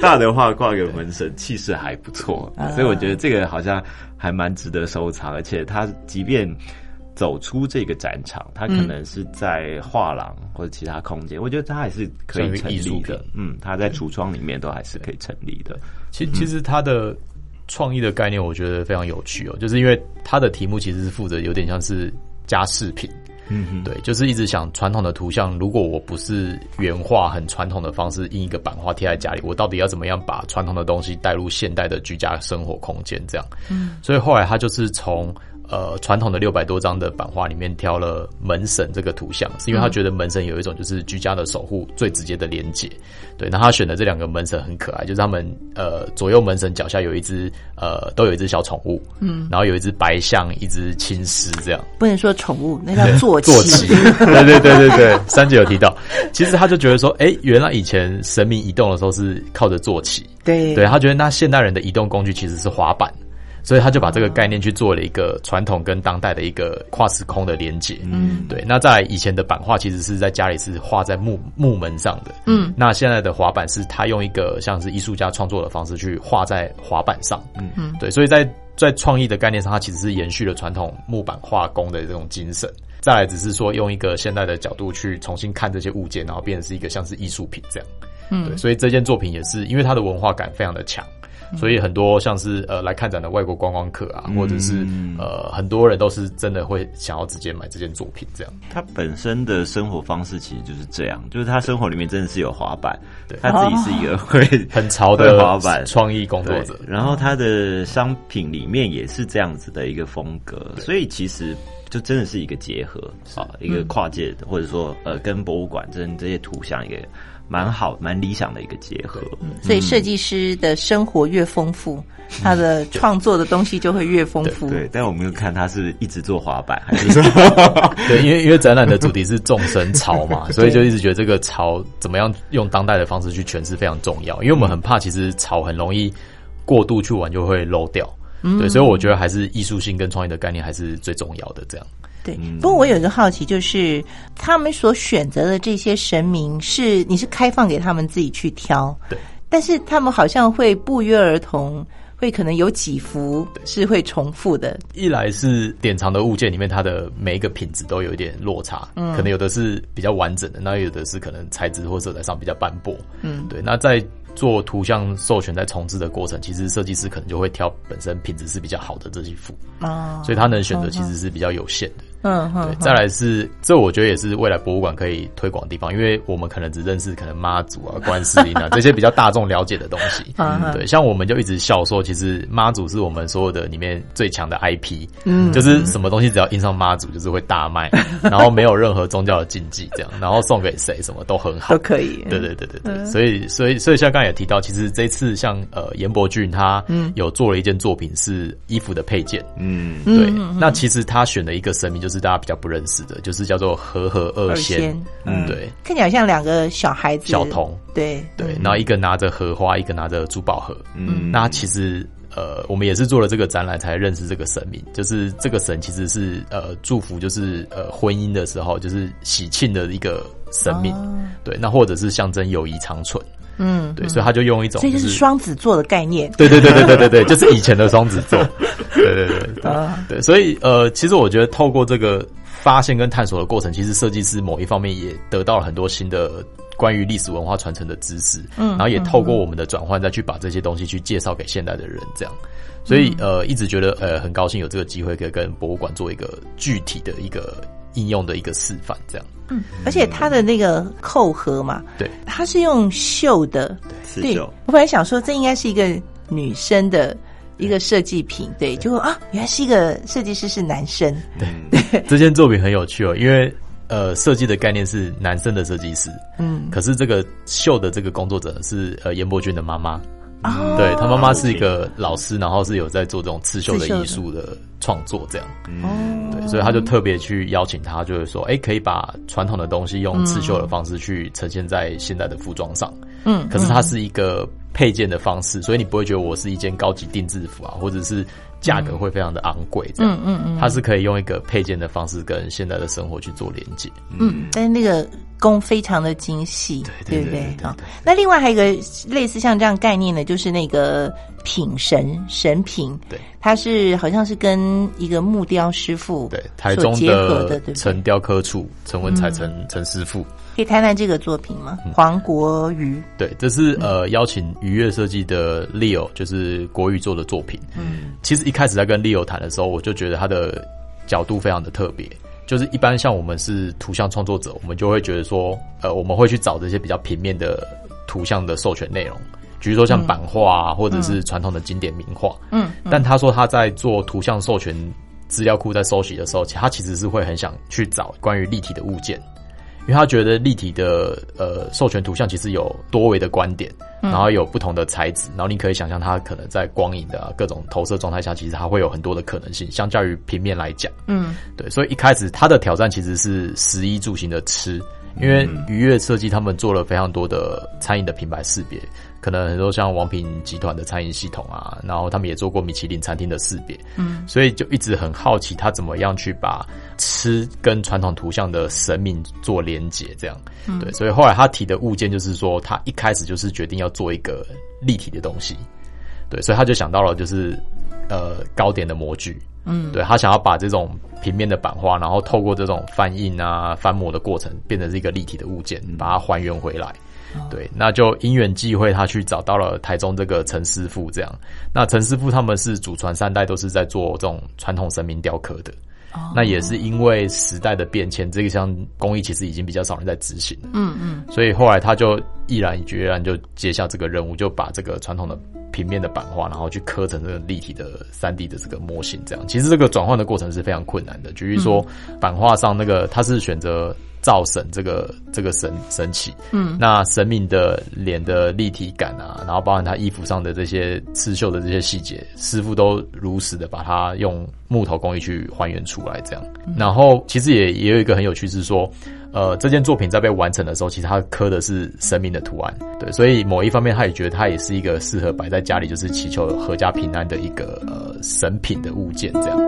Speaker 3: 大的话挂个门神，气势还不错。所以我觉得这个好像还蛮值得收藏，而且他即便。走出这个展场，他可能是在画廊或者其他空间，我觉得他还是可以成立的。嗯，他在橱窗里面都还是可以成立的。
Speaker 5: 其其实他的创意的概念，我觉得非常有趣哦，就是因为他的题目其实是负责有点像是家饰品。
Speaker 3: 嗯哼，
Speaker 5: 对，就是一直想传统的图像，如果我不是原画很传统的方式印一个版画贴在家里，我到底要怎么样把传统的东西带入现代的居家生活空间？这样，嗯，所以后来他就是从呃传统的六百多张的版画里面挑了门神这个图像，是因为他觉得门神有一种就是居家的守护最直接的连接。对，那他选的这两个门神很可爱，就是他们呃左右门神脚下有一只呃都有一只小宠物，嗯，然后有一只白象，一只青狮这样。
Speaker 2: 不能说宠物，那叫坐骑。
Speaker 5: 坐骑，对对对对对，三姐有提到，其实他就觉得说，哎、原来以前神明移动的时候是靠着坐骑，
Speaker 2: 对
Speaker 5: 对他觉得那现代人的移动工具其实是滑板，所以他就把这个概念去做了一个传统跟当代的一个跨时空的连接。嗯，对。那在以前的版画其实是在家里是画在木木门上的，嗯，那现在的滑板是他用一个像是艺术家创作的方式去画在滑板上，嗯嗯，对。所以在在创意的概念上，它其实是延续了传统木板画工的这种精神。再来只是说用一个现代的角度去重新看这些物件，然后变成是一个像是艺术品这样。嗯，对，所以这件作品也是因为它的文化感非常的强，所以很多像是呃来看展的外国观光客啊，或者是呃很多人都是真的会想要直接买这件作品这样。
Speaker 3: 他本身的生活方式其实就是这样，就是他生活里面真的是有滑板，
Speaker 5: 对
Speaker 3: 他自己是一个会
Speaker 5: 很潮的
Speaker 3: 滑板
Speaker 5: 创意工作者，
Speaker 3: 然后他的商品里面也是这样子的一个风格，所以其实就真的是一个结合啊，一个跨界的，或者说呃跟博物馆这这些图像一个蛮好蛮理想的一个结合。
Speaker 2: 所以设计师的生活越丰富，他的创作的东西就会越丰富。
Speaker 3: 对，但我没有看他是一直做滑板，还是说
Speaker 5: 对，因为因为展览的主题是众生潮嘛，所以就一直觉得这个潮怎么样用当代的方式去诠释非常重要，因为我们很怕其实潮很容易过度去玩就会 low 掉。对，所以我觉得还是艺术性跟创意的概念还是最重要的。这样，
Speaker 2: 对，不过我有一个好奇，就是他们所选择的这些神明是你是开放给他们自己去挑，
Speaker 5: 对，
Speaker 2: 但是他们好像会不约而同，会可能有几幅是会重复的，
Speaker 5: 一来是典藏的物件里面，它的每一个品质都有一点落差，嗯，可能有的是比较完整的，那有的是可能材质或色彩上比较斑驳，嗯，对。那在做图像授权在重置的过程，其实设计师可能就会挑本身品质是比较好的这几幅，
Speaker 2: 哦，
Speaker 5: 所以他能选择其实是比较有限的。
Speaker 2: 嗯
Speaker 5: 对，
Speaker 2: 嗯，
Speaker 5: 再来是这，我觉得也是未来博物馆可以推广的地方，因为我们可能只认识可能妈祖啊、观世音啊这些比较大众了解的东西。
Speaker 2: 嗯嗯
Speaker 5: 对，像我们就一直笑说，其实妈祖是我们所有的里面最强的 IP，嗯，就是什么东西只要印上妈祖，就是会大卖，然后没有任何宗教的禁忌，这样，然后送给谁什么都很好，
Speaker 2: 都可以，
Speaker 5: 对对对对对，所以所以所以像刚才也提到，其实这次像呃严伯俊他有做了一件作品是衣服的配件，
Speaker 3: 嗯。
Speaker 5: 对，那其实他选的一个神明就是大家比较不认识的，就是叫做和和二
Speaker 2: 二
Speaker 5: 仙
Speaker 2: 仙，
Speaker 5: 嗯，对。
Speaker 2: 看起来像两个小孩子，
Speaker 5: 小童，
Speaker 2: 对。
Speaker 5: 对，然后一个拿着荷花，一个拿着珠宝盒，嗯，那其实。呃，我们也是做了这个展览才认识这个神明，就是这个神其实是呃祝福，就是呃婚姻的时候就是喜庆的一个神明，对，那或者是象征友谊长存，
Speaker 2: 嗯，
Speaker 5: 对，所以他就用一种
Speaker 2: 所以就是双子座的概念，
Speaker 5: 对对对对对对对，就是以前的双子座，对对对对对，所以呃，其实我觉得透过这个发现跟探索的过程，其实设计师某一方面也得到了很多新的关于历史文化传承的知识，嗯，然后也透过我们的转换再去把这些东西去介绍给现代的人，这样，所以呃，一直觉得呃很高兴有这个机会可以跟博物馆做一个具体的一个应用的一个示范，这样，
Speaker 2: 嗯，而且它的那个扣合嘛，
Speaker 5: 对，
Speaker 2: 它是用绣的，对我本来想说这应该是一个女生的一个设计品，对，结果啊，原来是一个设计师是男生，对，
Speaker 5: 这件作品很有趣哦，因为呃，设计的概念是男生的设计师，
Speaker 2: 嗯，
Speaker 5: 可是这个绣的这个工作者是呃严伯君的妈妈，
Speaker 2: 哦，
Speaker 5: 对他妈妈是一个老师，然后是有在做这种刺绣的艺术的创作，这样，
Speaker 2: 哦，
Speaker 5: 对，所以他就特别去邀请他，就是说，哎，可以把传统的东西用刺绣的方式去呈现在现代的服装上，
Speaker 2: 嗯，
Speaker 5: 可是它是一个配件的方式，所以你不会觉得我是一件高级定制服啊，或者是价格会非常的昂贵，这样，
Speaker 2: 嗯嗯嗯
Speaker 5: 它是可以用一个配件的方式跟现代的生活去做连接，
Speaker 2: 嗯，但是那个工非常的精细，
Speaker 5: 对对
Speaker 2: 不
Speaker 5: 对对对？
Speaker 2: 好，那另外还有一个类似像这样概念的，就是那个品神神品，
Speaker 5: 对，
Speaker 2: 它是好像是跟一个木雕师傅
Speaker 5: 对，台中
Speaker 2: 的，
Speaker 5: 陈？雕刻处陈文才陈陈师傅，
Speaker 2: 可以谈谈这个作品吗？
Speaker 5: 嗯。
Speaker 2: 黄国瑜，
Speaker 5: 对，这是呃邀请愉悦设计的 Leo，就是国瑜做的作品。
Speaker 2: 嗯，
Speaker 5: 其实一开始在跟 Leo 谈的时候，我就觉得他的角度非常的特别。就是一般像我们是图像创作者，我们就会觉得说，呃，我们会去找这些比较平面的图像的授权内容，比如说像版画啊，或者是传统的经典名画。
Speaker 2: 嗯，
Speaker 5: 但他说他在做图像授权资料库在收集的时候，他其实是会很想去找关于立体的物件，因为他觉得立体的呃授权图像其实有多维的观点，然后有不同的材质，然后你可以想象它可能在光影的啊、各种投射状态下，其实它会有很多的可能性，相较于平面来讲，
Speaker 2: 嗯，
Speaker 5: 对，所以一开始他的挑战其实是食衣住行的吃，因为愉悦设计他们做了非常多的餐饮的品牌识别，可能很多像王品集团的餐饮系统啊，然后他们也做过米其林餐厅的识别，嗯，所以就一直很好奇他怎么样去把吃跟传统图像的神明做连结，这样，对，所以后来他提的物件就是说，他一开始就是决定要做一个立体的东西，对，所以他就想到了就是呃糕点的模具，嗯，对他想要把这种平面的版画，然后透过这种翻印啊、翻模的过程，变成是一个立体的物件，把它还原回来。对，那就因缘际会，他去找到了台中这个陈师傅，这样。那陈师傅他们是祖传三代，都是在做这种传统神明雕刻的。那也是因为时代的变迁，这个项工艺其实已经比较少人在执行了。
Speaker 2: 嗯嗯，
Speaker 5: 所以后来他就毅然决然就接下这个任务，就把这个传统的平面的版画，然后去刻成这个立体的三 D 的这个模型。这样，其实这个转换的过程是非常困难的。举例说，版画上那个他是选择造神这个这个神神奇，嗯，那神明的脸的立体感啊，然后包含他衣服上的这些刺绣的这些细节，师傅都如实的把它用木头工艺去还原出来，这样。然后其实也也有一个很有趣是说，呃，这件作品在被完成的时候，其实他刻的是神明的图案，对，所以某一方面他也觉得它也是一个适合摆在家里，就是祈求阖家平安的一个呃神品的物件，这样。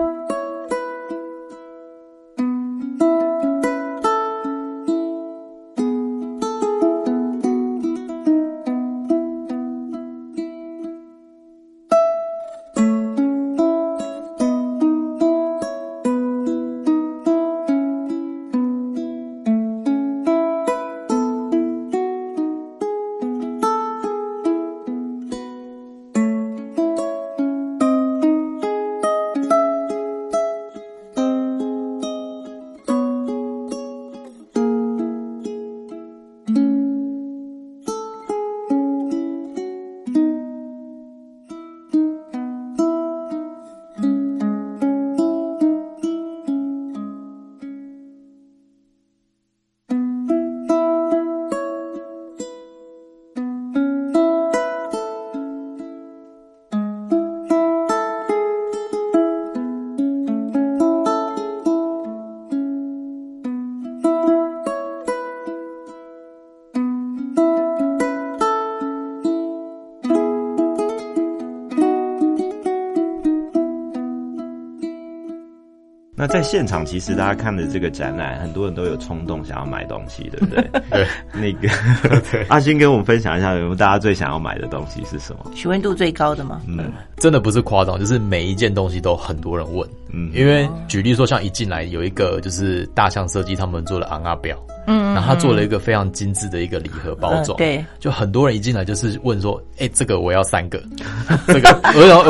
Speaker 3: 现场，其实大家看的这个展览，很多人都有冲动想要买东西，对不对？
Speaker 5: 对，
Speaker 3: 那个 阿星跟我们分享一下，有没有大家最想要买的东西是什么？
Speaker 2: 询问度最高的吗？
Speaker 3: 嗯
Speaker 5: 真的不是夸张，就是每一件东西都很多人问。
Speaker 3: 嗯，
Speaker 5: 因为举例说，像一进来有一个就是大象设计他们做的昂阿表，嗯，然后他做了一个非常精致的一个礼盒包装，
Speaker 2: 嗯对，
Speaker 5: 就很多人一进来就是问说，哎、这个我要三个，这个，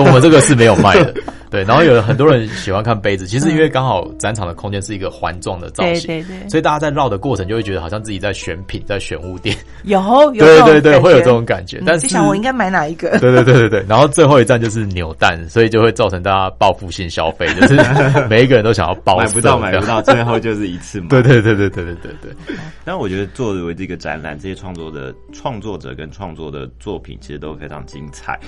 Speaker 5: 我们这个是没有卖的，对，然后有很多人喜欢看杯子，其实因为刚好展场的空间是一个环状的造型，
Speaker 2: 对对对。
Speaker 5: 所以大家在绕的过程就会觉得好像自己在选品，在选物店，
Speaker 2: 有有
Speaker 5: 对对对，会有
Speaker 2: 觉
Speaker 5: 这种感觉，但
Speaker 2: 就是想我应该买哪一个？
Speaker 5: 对对对对。对，然后最后一站就是扭蛋，所以就会造成大家报复性消费，就是 每一个人都想要包
Speaker 3: 买不到，
Speaker 5: 色
Speaker 3: 买不到，最后就是一次嘛。
Speaker 5: 对对对对对对对对，
Speaker 3: 但我觉得作为这个展览，这些创作的创作者跟创作的作品其实都非常精彩。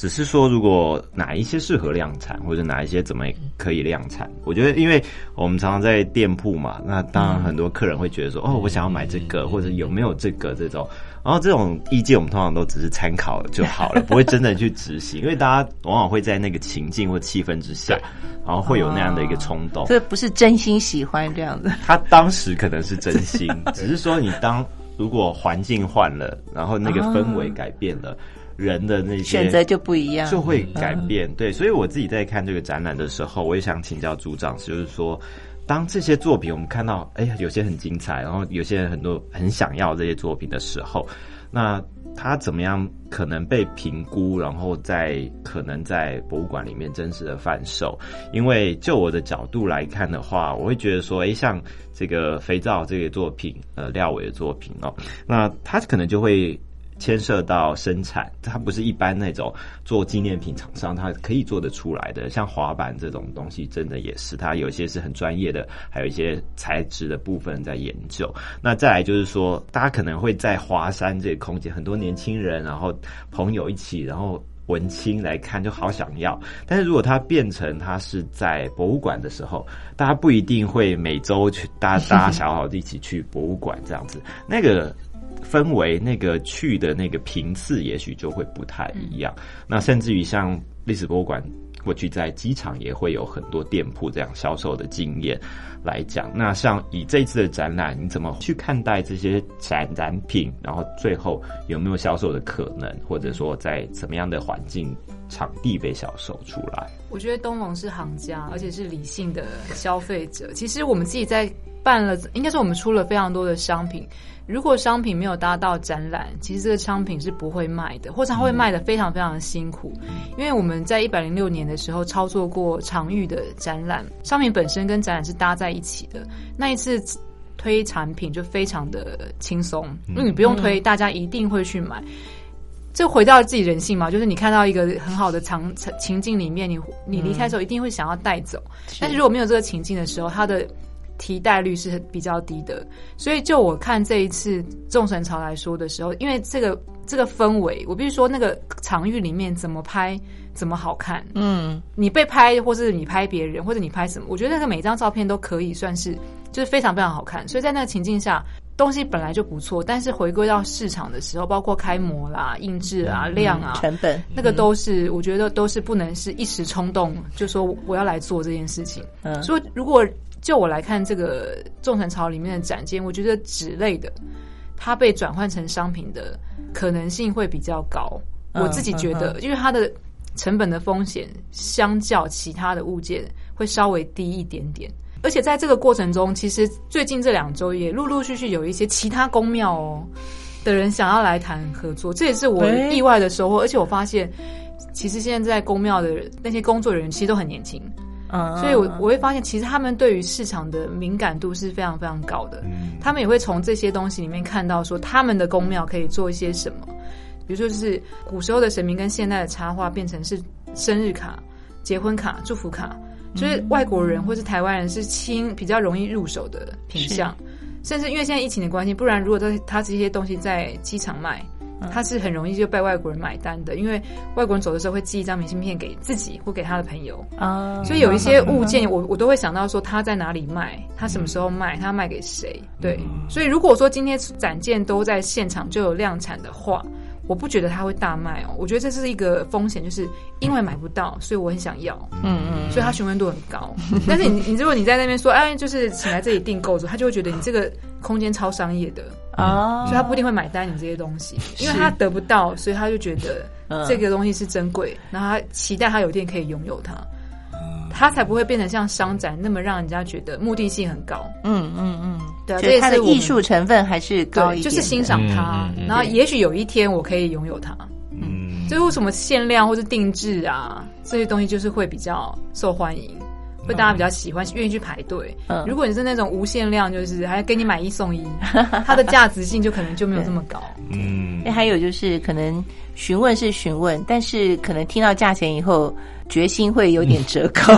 Speaker 3: 只是说如果哪一些适合量产，或者哪一些怎么可以量产，我觉得因为我们常常在店铺嘛，那当然很多客人会觉得说，哦，我想要买这个，或者有没有这个这种。然后这种意见我们通常都只是参考就好了，不会真的去执行，因为大家往往会在那个情境或气氛之下，然后会有那样的一个冲动。
Speaker 2: 这不是真心喜欢这样子。
Speaker 3: 他当时可能是真心，只是说你当如果环境换了，然后那个氛围改变了，人的那些
Speaker 2: 选择就不一样，
Speaker 3: 就会改变。对，所以我自己在看这个展览的时候，我也想请教组长，就是说。当这些作品我们看到，哎呀，有些很精彩，然后有些人很多很想要这些作品的时候，那他怎么样可能被评估，然后在可能在博物馆里面真实的贩售？因为就我的角度来看的话，我会觉得说，哎，像这个肥皂这个作品，呃，廖伟的作品哦，那他可能就会。牵涉到生产，它不是一般那种做纪念品厂商，它可以做得出来的。像滑板这种东西，真的也是，它有些是很专业的，还有一些材质的部分在研究。那再来就是说，大家可能会在华山这个空间，很多年轻人，然后朋友一起，然后文青来看，就好想要。但是如果它变成它是在博物馆的时候，大家不一定会每周去，大家大家小好一起去博物馆这样子，那个。氛围那个去的那个频次，也许就会不太一样。那甚至于像历史博物馆过去在机场也会有很多店铺这样销售的经验来讲。那像以这次的展览，你怎么去看待这些展展品？然后最后有没有销售的可能，或者说在怎么样的环境场地被销售出来？
Speaker 4: 我觉得东龙是行家，而且是理性的消费者。其实我们自己在办了，应该是我们出了非常多的商品。如果商品没有搭到展览，其实这个商品是不会卖的，或者它会卖的非常非常的辛苦。因为我们在一百零六年的时候操作过常域的展览，商品本身跟展览是搭在一起的。那一次推产品就非常的轻松，因为你不用推，大家一定会去买。就回到自己人性嘛，就是你看到一个很好的场情境里面，你你离开的时候一定会想要带走。但是如果没有这个情境的时候，它的替代率是比较低的，所以就我看这一次众神潮来说的时候，因为这个这个氛围，我必须说那个场域里面怎么拍怎么好看。嗯，你被拍，或是你拍别人，或者你拍什么，我觉得那个每张照片都可以算是就是非常非常好看。所以在那个情境下，东西本来就不错，但是回归到市场的时候，包括开模啦、印制啊、量啊、
Speaker 2: 成本，
Speaker 4: 那个都是我觉得都是不能是一时冲动就说我要来做这件事情。嗯，所以如果就我来看，这个众神潮里面的展件，我觉得纸类的，它被转换成商品的可能性会比较高。我自己觉得，因为它的成本的风险相较其他的物件会稍微低一点点。而且在这个过程中，其实最近这两周也陆陆续续有一些其他公庙哦的人想要来谈合作，这也是我意外的收获。而且我发现，其实现在在公庙的那些工作人员其实都很年轻。嗯，所以，我我会发现，其实他们对于市场的敏感度是非常非常高的。嗯，他们也会从这些东西里面看到，说他们的宫庙可以做一些什么。比如说，就是古时候的神明跟现代的插画变成是生日卡、结婚卡、祝福卡，就是外国人或是台湾人是轻比较容易入手的品相。甚至因为现在疫情的关系，不然如果他他这些东西在机场卖。他是很容易就被外国人买单的，因为外国人走的时候会寄一张明信片给自己或给他的朋友。啊，所以有一些物件，我我都会想到说他在哪里卖，他什么时候卖，他卖给谁？对，所以如果说今天展件都在现场就有量产的话。我不觉得他会大卖哦，我觉得这是一个风险，就是因为买不到，所以我很想要，嗯嗯，所以他询问度很高。但是你你如果你在那边说，哎，就是请来这里订购的他就会觉得你这个空间超商业的啊，所以他不一定会买单你这些东西，因为他得不到，所以他就觉得这个东西是珍贵，然后他期待他有一天可以拥有它。他才不会变成像商展那么让人家觉得目的性很高。嗯嗯嗯，对，
Speaker 2: 所以他的艺术成分还是高一
Speaker 4: 点，就是欣赏它。然后也许有一天我可以拥有它。嗯，所以为什么限量或是定制啊这些东西就是会比较受欢迎，会大家比较喜欢，愿意去排队。嗯，如果你是那种无限量，就是还给你买一送一，它的价值性就可能就没有这么高。
Speaker 2: 嗯，还有就是可能询问是询问，但是可能听到价钱以后。决心会有点折扣，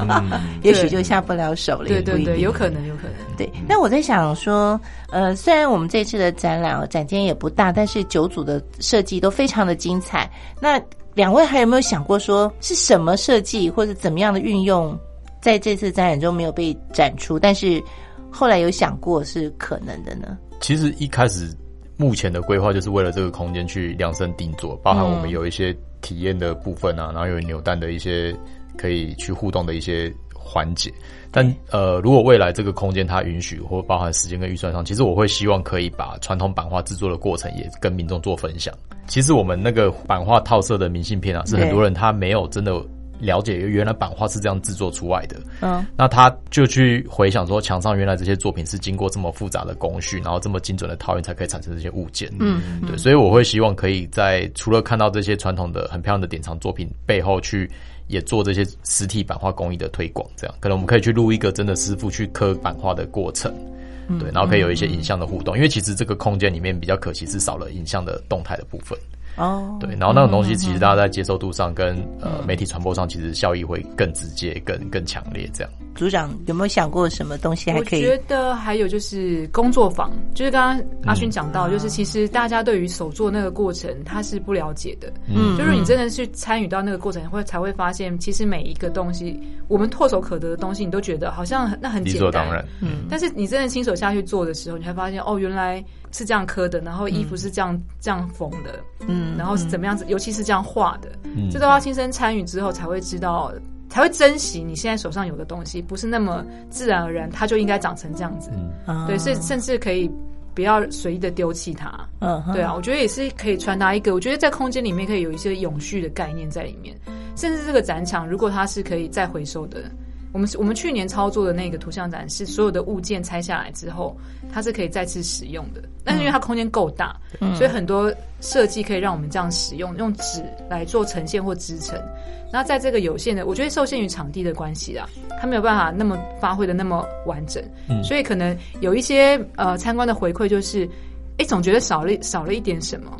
Speaker 2: 也许就下不了手了。
Speaker 4: 对对对，有可能，有可能。
Speaker 2: 对，那我在想说，呃，虽然我们这次的展览展间也不大，但是九组的设计都非常的精彩。那两位还有没有想过说是什么设计或者怎么样的运用，在这次展览中没有被展出，但是后来有想过是可能的呢？
Speaker 5: 其实一开始目前的规划就是为了这个空间去量身定做，包含我们有一些体验的部分啊，然后有扭蛋的一些可以去互动的一些环节。但呃，如果未来这个空间它允许，或包含时间跟预算上，其实我会希望可以把传统版画制作的过程也跟民众做分享。其实我们那个版画套色的明信片啊，是很多人他没有真的了解原来版画是这样制作出来的。
Speaker 2: 嗯，
Speaker 5: 那他就去回想说，墙上原来这些作品是经过这么复杂的工序，然后这么精准的套印才可以产生这些物件。
Speaker 2: 嗯，
Speaker 5: 对，所以我会希望可以在除了看到这些传统的很漂亮的典藏作品背后去。也做这些实体版画工艺的推广，这样可能我们可以去录一个真的师傅去刻版画的过程，对，然后可以有一些影像的互动，因为其实这个空间里面比较可惜是少了影像的动态的部分。
Speaker 2: 哦，
Speaker 5: 对，然后那种东西其实大家在接受度上跟呃媒体传播上，其实效益会更直接、更更强烈。这样，
Speaker 2: 组长有没有想过什么东西还可以？
Speaker 4: 我觉得还有就是工作坊，就是刚刚阿勋讲到，就是其实大家对于手作那个过程他是不了解的。嗯，就是你真的去参与到那个过程，会才会发现，其实每一个东西，我们唾手可得的东西，你都觉得好像那很简单。
Speaker 5: 理所当然。
Speaker 4: 嗯，但是你真的亲手下去做的时候，你才发现哦，原来。是这样刻的，然后衣服是这样这样缝的，嗯，然后是怎么样子，尤其是这样画的，嗯。这都要亲身参与之后才会知道，才会珍惜你现在手上有的东西，不是那么自然而然，它就应该长成这样子，对，甚甚至可以不要随意的丢弃它，嗯，对啊，我觉得也是可以传达一个，我觉得在空间里面可以有一些永续的概念在里面，甚至这个展场如果它是可以再回收的。我们我们去年操作的那个图像展是所有的物件拆下来之后，它是可以再次使用的。但是因为它空间够大，所以很多设计可以让我们这样使用，用纸来做呈现或支撑。那在这个有限的，我觉得受限于场地的关系啦，它没有办法那么发挥的那么完整。所以可能有一些呃参观的回馈就是，哎，总觉得少了少了一点什么。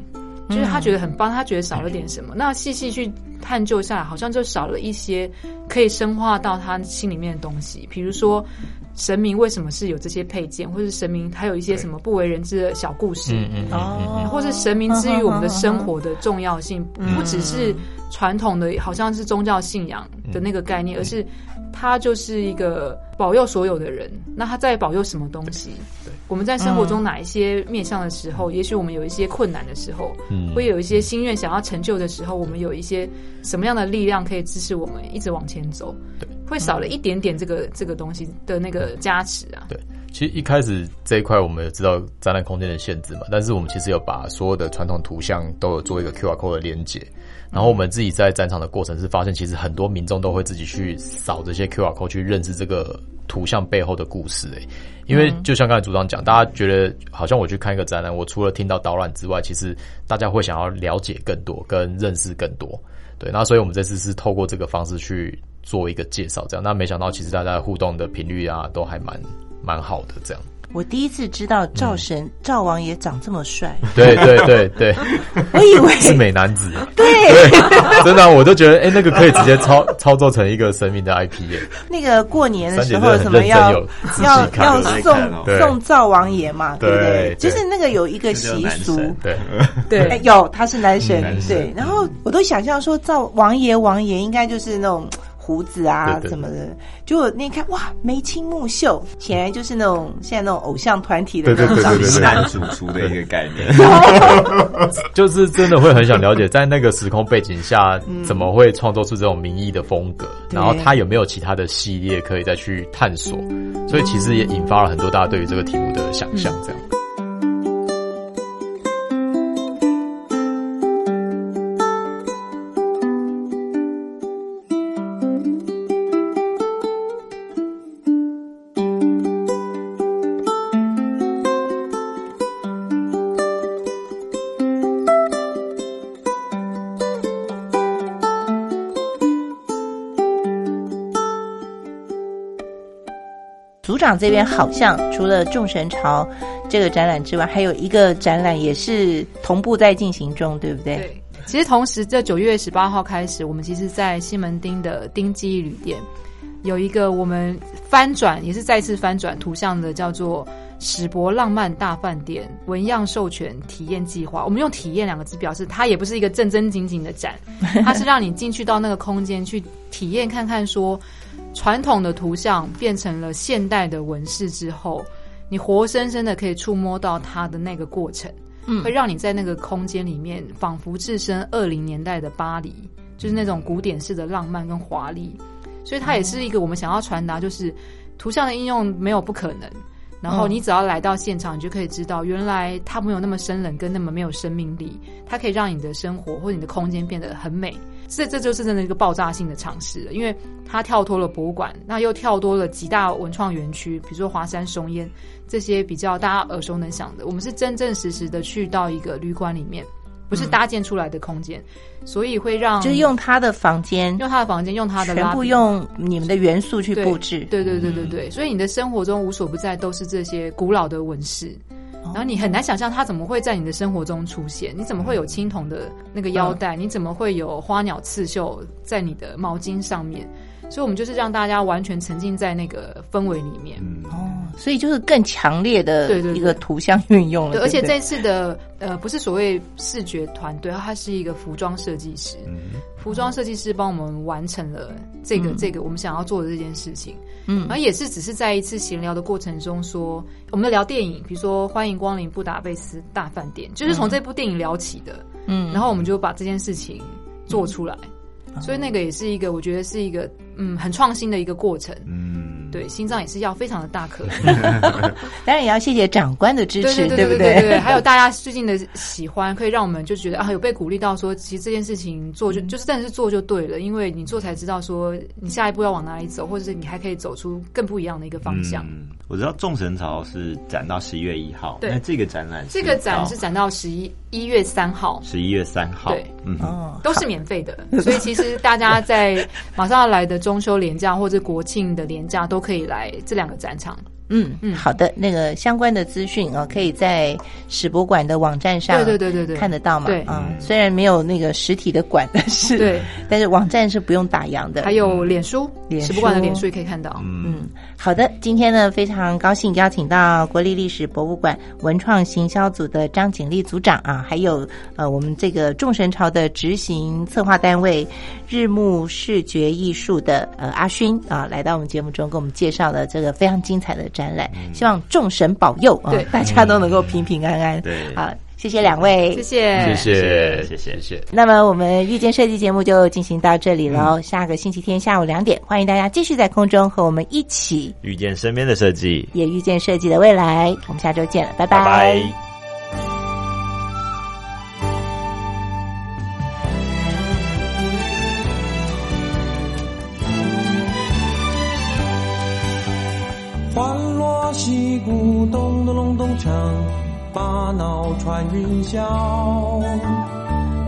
Speaker 4: 就是他觉得很棒，他觉得少了点什么。那细细去探究下来，好像就少了一些可以深化到他心里面的东西。比如说，神明为什么是有这些配件，或者神明还有一些什么不为人知的小故事，哦，或是神明之于我们的生活的重要性，不只是传统的，好像是宗教信仰的那个概念，而是。他就是一个保佑所有的人，那他在保佑什么东西？对我们在生活中哪一些面向的时候，也许我们有一些困难的时候，嗯会有一些心愿想要成就的时候，我们有一些什么样的力量可以支持我们一直往前走？对，会少了一点点这个这个东西的那个加持啊。
Speaker 5: 对，其实一开始这一块我们也知道展览空间的限制嘛，但是我们其实有把所有的传统图像都有做一个 Q R code 的连接。然后我们自己在展场的过程是发现，其实很多民众都会自己去扫这些 Q R code 去认识这个图像背后的故事。诶，因为就像刚才组长讲，大家觉得好像我去看一个展览，我除了听到导览之外，其实大家会想要了解更多，跟认识更多。对，那所以我们这次是透过这个方式去做一个介绍，这样。那没想到其实大家互动的频率啊，都还蛮蛮好的，这样。
Speaker 2: 我第一次知道赵神赵王爷长这么帅，
Speaker 5: 对对对对，
Speaker 2: 我以为
Speaker 5: 是美男子，
Speaker 2: 对，
Speaker 5: 真的，我都觉得哎，那个可以直接操操作成一个神明的 IP 耶。
Speaker 2: 那个过年的时候什么要要要送送赵王爷嘛，对。不对？就是那个有一个习俗，
Speaker 5: 对。
Speaker 2: 对，有他是男神，对。然后我都想象说赵王爷王爷应该就是那种。胡子啊，什么的，就那看哇，眉清目秀，显然就是那种现在那种偶像团体的那种长相，
Speaker 3: 男主厨的一个概念，
Speaker 5: 就是真的会很想了解，在那个时空背景下，怎么会创作出这种民意的风格？然后他有没有其他的系列可以再去探索？所以其实也引发了很多大家对于这个题目的想象，这样。
Speaker 2: 这边好像除了众神朝这个展览之外，还有一个展览也是同步在进行中，对不对？
Speaker 4: 对，其实同时在九月十八号开始，我们其实，在西门町的丁记旅店，有一个我们翻转，也是再次翻转图像的，叫做史博浪漫大饭店纹样授权体验计划。我们用“体验”两个字表示，它也不是一个正正经经的展，它是让你进去到那个空间去体验看看，说传统的图像变成了现代的纹饰之后，你活生生的可以触摸到它的那个过程。
Speaker 2: 嗯
Speaker 4: 会让你在那个空间里面仿佛置身二零年代的巴黎，就是那种古典式的浪漫跟华丽。所以它也是一个我们想要传达，就是图像的应用没有不可能。然后你只要来到现场，你就可以知道，原来它没有那么生冷，跟那么没有生命力。它可以让你的生活或者你的空间变得很美。这这就是真的一个爆炸性的尝试了，因为它跳脱了博物馆，那又跳脱了几大文创园区，比如说华山松烟这些比较大家耳熟能详的。我们是真真实实的去到一个旅馆里面，不是搭建出来的空间，所以会让
Speaker 2: 就是用他的房间，
Speaker 4: 用他的房间，用他的
Speaker 2: 全部用你们的元素去
Speaker 4: 对
Speaker 2: 布置。
Speaker 4: 对对对对对，所以你的生活中无所不在都是这些古老的纹饰。然后你很难想象它怎么会在你的生活中出现？你怎么会有青铜的那个腰带？你怎么会有花鸟刺绣在你的毛巾上面？所以我们就是让大家完全沉浸在那个氛围里面。
Speaker 2: 所以就是更强烈的
Speaker 4: 对对对
Speaker 2: 一个图像运用了。
Speaker 4: 对，而且这次的呃不是所谓视觉团队，他是一个服装设计师。服装设计师帮我们完成了这个、
Speaker 2: 嗯
Speaker 4: 这个我们想要做的这件事情。
Speaker 2: 嗯
Speaker 4: 然后也是只是在一次闲聊的过程中说，我们聊电影，比如说欢迎光临布达佩斯大饭店，就是从这部电影聊起的。
Speaker 2: 嗯，
Speaker 4: 然后我们就把这件事情做出来，所以那个也是一个我觉得是一个嗯很创新的一个过程。
Speaker 3: 嗯，
Speaker 4: 对，心脏也是要非常的大颗。
Speaker 2: 当然也要谢谢长官的支持，
Speaker 4: 对对
Speaker 2: 不
Speaker 4: 对对，还有大家最近的喜欢，可以让我们就觉得啊，有被鼓励到说，其实这件事情做就就是真的是做就对了，因为你做才知道说你下一步要往哪里走，或者是你还可以走出更不一样的一个方向。
Speaker 3: 嗯我知道众神潮是展到十一月一号，
Speaker 4: 对。
Speaker 3: 那这个展览
Speaker 4: 这个展是展到十一一月三号，
Speaker 3: 十一月三号，
Speaker 4: 对，
Speaker 3: 嗯，
Speaker 2: 哦，
Speaker 4: 都是免费的，所以其实大家在马上要来的中秋连假或者国庆的连假都可以来这两个展场。
Speaker 2: 嗯嗯，好的，那个相关的资讯啊，可以在史博馆的网站上，
Speaker 4: 对对对对对。
Speaker 2: 看得到嘛？
Speaker 4: 对。
Speaker 2: 啊，虽然没有那个实体的馆，但是
Speaker 4: 对，
Speaker 2: 但是网站是不用打烊的。
Speaker 4: 还有脸书，
Speaker 2: 脸书。
Speaker 4: 史博馆的脸书也可以看到。
Speaker 2: 嗯，好的，今天呢非常高兴邀请到国立历史博物馆文创行销组的张景丽组长啊，还有呃我们这个众神朝的执行策划单位日暮视觉艺术的呃阿勋啊，来到我们节目中给我们介绍了这个非常精彩的展览，希望众神保佑啊
Speaker 4: 对，
Speaker 2: 大家都能够平平安安。
Speaker 3: 对
Speaker 2: 好，谢谢两位，
Speaker 4: 谢谢，
Speaker 5: 谢谢
Speaker 3: 谢谢
Speaker 5: 谢谢。
Speaker 2: 那么我们遇见设计节目就进行到这里喽。下个星期天下午两点，欢迎大家继续在空中和我们一起
Speaker 3: 遇见身边的设计，
Speaker 2: 也遇见设计的未来。我们下周见了，拜
Speaker 3: 拜拜。
Speaker 6: 闹穿云霄。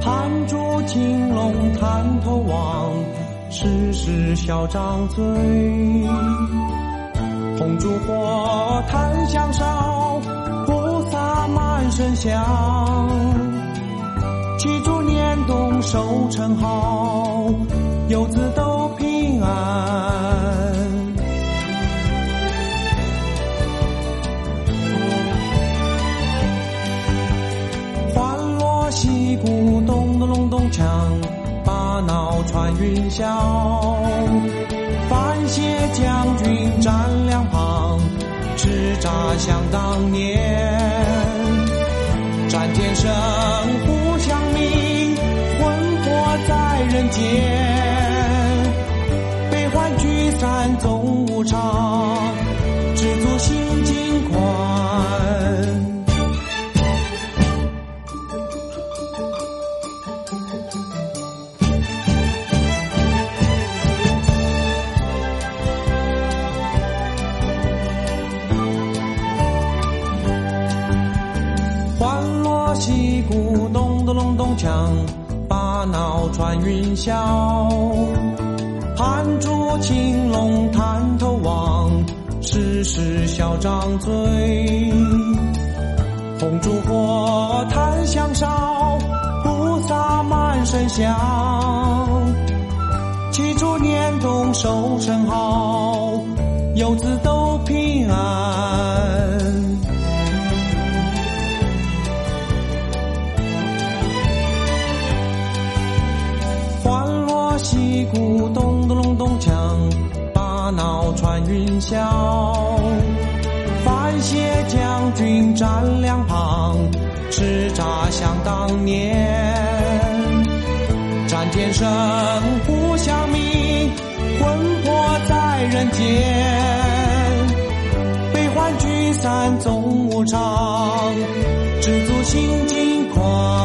Speaker 6: 盘珠青龙探头望，世事笑张嘴。红烛火，檀香烧，菩萨满身香。祈祝年冬收成好，游子都平安。把脑穿云霄。范谢将军站两旁，叱咤想当年。战天生，互相鸣，魂魄在人间。悲欢聚散总无常，知足心境宽。把脑穿云霄。盘珠青龙探头望，时时笑张嘴。红烛火，檀香烧，菩萨满身香。祈祝年冬收成好，游子都平安。传云霄。范谢将军站两旁，叱咤想当年。战天神呼响鸣，魂魄在人间。悲欢聚散总无常，知足心境宽。